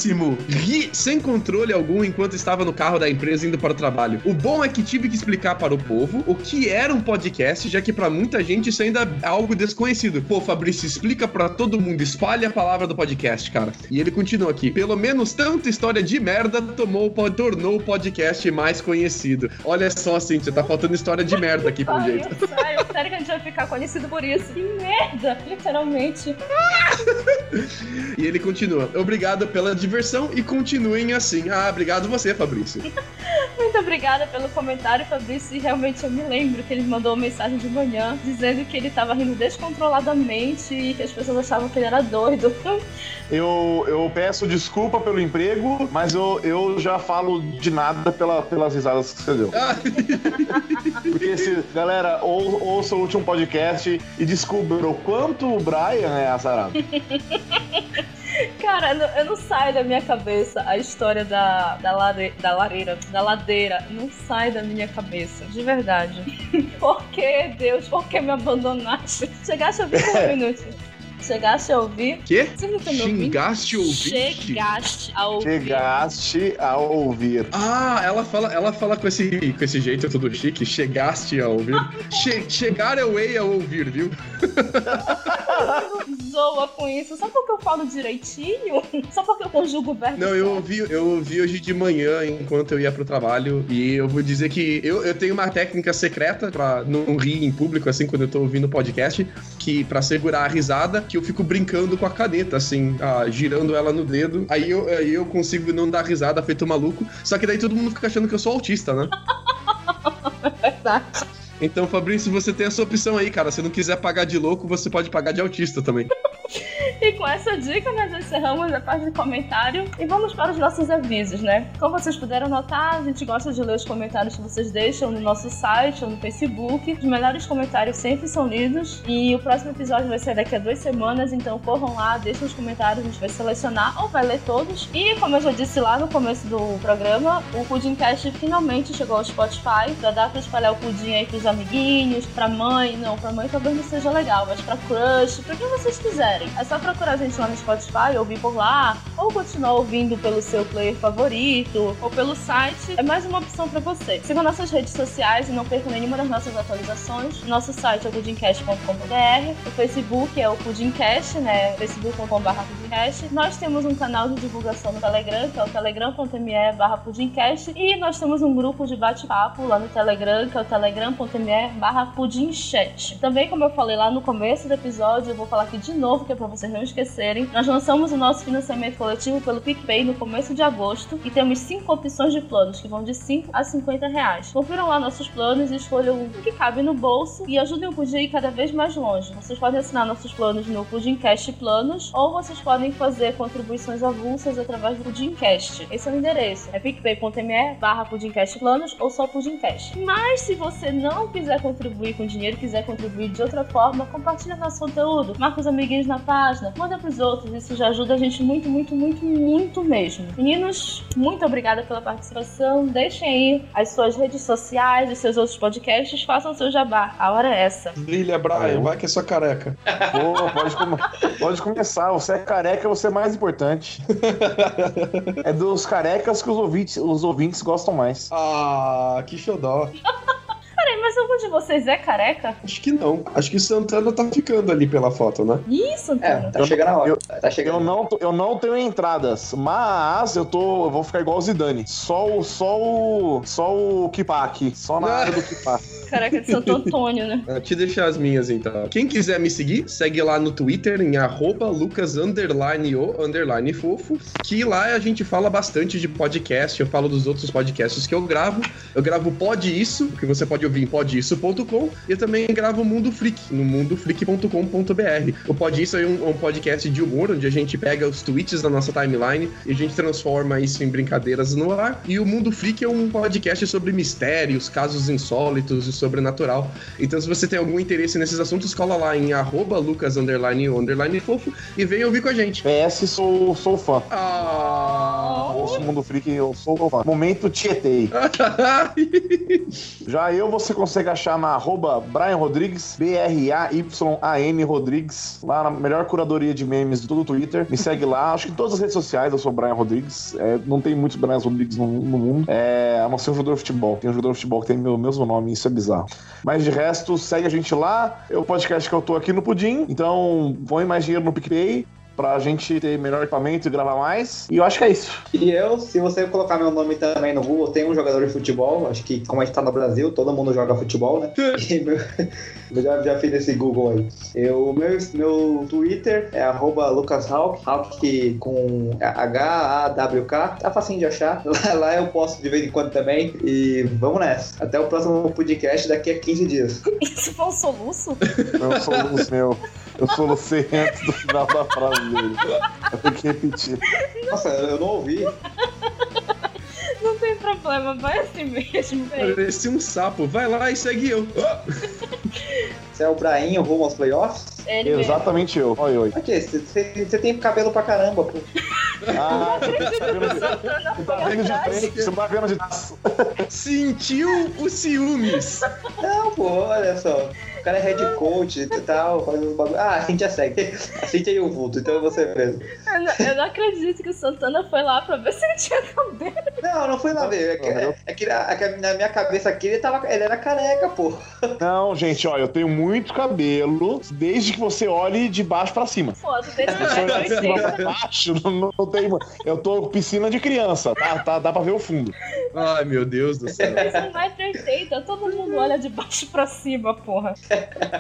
Ri sem controle algum enquanto estava no carro da empresa indo para o trabalho. O bom é que tive que explicar para o povo o que era um podcast, já que para muita gente isso ainda é algo desconhecido. Pô, Fabrício, explica para todo mundo, espalhe a palavra do podcast, cara. E ele continua aqui. Pelo menos tanta história de merda tomou, tornou o podcast mais conhecido. Olha só, Cintia, tá faltando história de merda aqui, pelo jeito. Sério que a gente vai ficar conhecido por isso. Que merda, literalmente. E ele continua. Obrigado pela diversão e continuem assim. Ah, obrigado você, Fabrício. Muito obrigada pelo comentário, Fabrício. E realmente eu me lembro que ele mandou uma mensagem de manhã dizendo que ele tava rindo descontroladamente e que as pessoas achavam que ele era doido. Eu, eu peço desculpa pelo emprego, mas eu, eu já falo de nada pela, pelas risadas que você deu. Porque se, galera, ou, ouça o último podcast e descubra o quanto o Brian é azarado. Cara, eu não, eu não saio da minha cabeça a história da, da, lare, da lareira, da ladeira. Não sai da minha cabeça, de verdade. por que, Deus? Por que me abandonaste? Chegaste a um minuto. Chegaste a ouvir? Quê? Você não tá me ouvindo? Xingaste ou ouviste? Chegaste a ouvir. Chegaste a ouvir. Ah, ela fala, ela fala com esse, com esse jeito tudo chique. Chegaste a ouvir. che, chegar é a ouvir, viu? Zoa com isso. Só porque eu falo direitinho? Só porque eu conjugo o verbo? Não, eu ouvi, eu ouvi hoje de manhã enquanto eu ia pro trabalho e eu vou dizer que eu, eu tenho uma técnica secreta pra não rir em público, assim, quando eu tô ouvindo o podcast, que pra segurar a risada, que eu fico brincando com a caneta, assim, ah, girando ela no dedo. Aí eu, aí eu consigo não dar risada feito maluco. Só que daí todo mundo fica achando que eu sou autista, né? Verdade. Então, Fabrício, você tem a sua opção aí, cara. Se não quiser pagar de louco, você pode pagar de autista também. E com essa dica, nós encerramos a parte de comentário e vamos para os nossos avisos, né? Como vocês puderam notar, a gente gosta de ler os comentários que vocês deixam no nosso site ou no Facebook. Os melhores comentários sempre são lidos e o próximo episódio vai ser daqui a duas semanas, então corram lá, deixem os comentários, a gente vai selecionar ou vai ler todos. E como eu já disse lá no começo do programa, o Pudimcast finalmente chegou ao Spotify. Já dá pra espalhar o pudim aí pros amiguinhos, pra mãe, não, pra mãe talvez não seja legal, mas pra crush, pra quem vocês quiserem. É só procurar a gente lá no Spotify, ouvir por lá, ou continuar ouvindo pelo seu player favorito, ou pelo site. É mais uma opção para você. Sigam nossas redes sociais e não percam nenhuma das nossas atualizações. Nosso site é o pudimcast.com.br, o Facebook é o Pudimcast, né? facebook.com.br pudimcast. Nós temos um canal de divulgação no Telegram, que é o telegram.me barra pudimcast, e nós temos um grupo de bate-papo lá no Telegram, que é o telegram.me barra pudimchat. Também, como eu falei lá no começo do episódio, eu vou falar aqui de novo, que é pra vocês não esquecerem, nós lançamos o nosso financiamento coletivo pelo PicPay no começo de agosto e temos cinco opções de planos que vão de 5 a 50 reais. Confiram lá nossos planos e escolham o que cabe no bolso e ajudem o Pudim a ir cada vez mais longe. Vocês podem assinar nossos planos no Pudimcast Planos ou vocês podem fazer contribuições avulsas através do Pudimcast. Esse é o endereço. É picpay.me barra Planos ou só Pudimcast. Mas se você não quiser contribuir com dinheiro, quiser contribuir de outra forma, compartilha nosso conteúdo. Marca os amiguinhos na página, manda pros outros. Isso já ajuda a gente muito, muito, muito, muito mesmo. Meninos, muito obrigada pela participação. Deixem aí as suas redes sociais, os seus outros podcasts, façam seu jabá. A hora é essa. Lilia Brian, vai que é sua careca. Pô, pode, come- pode começar. Você é careca, você é mais importante. É dos carecas que os ouvintes, os ouvintes gostam mais. Ah, que xodó. Peraí, mas eu Algum de vocês é careca? Acho que não. Acho que Santana tá ficando ali pela foto, né? Isso, É, Antônio. tá chegando a hora. Eu- tá chegando. Eu não, eu não tenho entradas, mas eu tô. Eu vou ficar igual o Zidane. Só o. Só o. Só o Kipak. Só na área do Kipak. Careca de Santo Antônio, né? Vou te deixar as minhas então. Quem quiser me seguir, segue lá no Twitter em arroba lucas underline o underline fofo, que lá a gente fala bastante de podcast, eu falo dos outros podcasts que eu gravo. Eu gravo Pod Isso, que você pode ouvir em podisso.com, e eu também gravo o Mundo Freak, no mundofreak.com.br. O Pod Isso é um, um podcast de humor, onde a gente pega os tweets da nossa timeline e a gente transforma isso em brincadeiras no ar. E o Mundo Freak é um podcast sobre mistérios, casos insólitos e sobrenatural. Então, se você tem algum interesse nesses assuntos, cola lá em arroba lucas underline underline fofo e vem ouvir com a gente. PS, sou, sou fã. Ah! Ouço o Mundo Freak, eu sou fã. Momento Tietei. Já eu, você consegue achar na arroba Brian Rodrigues, B-R-A-Y-A-N Rodrigues, lá na melhor curadoria de memes de todo o Twitter. Me segue lá, acho que em todas as redes sociais eu sou Brian Rodrigues. É, não tem muitos Brian Rodrigues no, no mundo. É, a não ser um jogador de futebol. Tem um jogador de futebol que tem meu mesmo nome, isso é bizarro. Mas de resto, segue a gente lá. É o podcast que eu tô aqui no Pudim. Então, põe mais dinheiro no PicPay. Pra gente ter melhor equipamento e gravar mais. E eu acho que é isso. E eu, se você colocar meu nome também no Google, tem um jogador de futebol. Acho que, como a gente tá no Brasil, todo mundo joga futebol, né? E meu- eu já, já fiz esse Google aí. Eu, meu, meu Twitter é arroba lucashawk, Hawk com H-A-W-K. Tá facinho de achar. Lá, lá eu posto de vez em quando também. E vamos nessa. Até o próximo podcast daqui a 15 dias. Isso foi um soluço? Eu sou o meu. Eu solucei antes do final da frase dele. Eu tenho que repetir. Nossa, eu não ouvi. Não tem problema, vai assim mesmo, velho. Parecia um sapo. Vai lá e segue eu. Você é o Brainho rumo aos playoffs? Ele mesmo. Exatamente eu. Oi, oi. Aqui, você- tem cabelo pra caramba, pô. Ah, você tá vendo de, tá vendo de atrás. frente, você tá vendo de. Sentiu os ciúmes. Não, pô, olha só. O cara é head coach e tal, fazendo uns bagulho. Ah, a Cintia segue. A Cintia e o vulto, então é você mesmo. Eu não, eu não acredito que o Santana foi lá pra ver se ele tinha cabelo. Não, não foi lá ver. É que, é, é que na, é que na minha cabeça aqui ele, tava, ele era careca, pô. Não, gente, ó, eu tenho muito cabelo desde que você olhe de baixo pra cima. Se você olhar de cima pra 1,80m. baixo, não, não tem. Eu tô com piscina de criança, tá, tá? Dá pra ver o fundo. Ai, meu Deus do céu. Mas 1,80m, todo mundo olha de baixo pra cima, porra.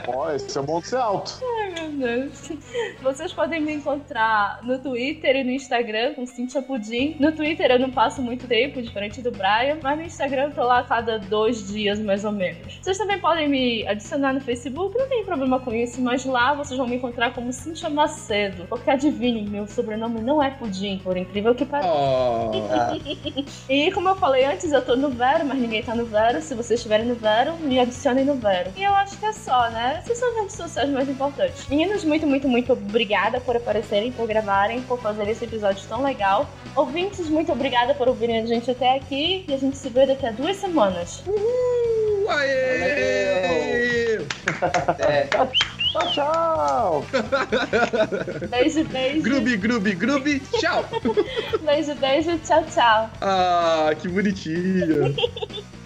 Ó, esse é bom de ser alto. Ai, meu Deus. Vocês podem me encontrar no Twitter e no Instagram com Cintia Pudim. No Twitter eu não passo muito tempo, diferente do Brian, mas no Instagram eu tô lá a cada dois dias, mais ou menos. Vocês também podem me adicionar no Facebook, não tem problema com isso, mas lá vocês vão me encontrar como Cintia Macedo. Porque adivinhem, meu sobrenome não é Pudim, por incrível que pareça. Oh. E como eu falei antes, eu tô no Vero, mas ninguém tá no Vero. Se vocês estiverem no Vero, me adicionem no Vero. E eu acho que é só, né? Essas são as redes sociais mais importantes. Meninos, muito, muito, muito obrigada por aparecerem, por gravarem, por fazer esse episódio tão legal. Ouvintes, muito obrigada por ouvirem a gente até aqui. E a gente se vê daqui a duas semanas. Uh, aê! Tchau, tchau! Beijo, beijo. Grubi, grubi, grubi, tchau! Beijo, beijo. Tchau, tchau. Ah, que bonitinho!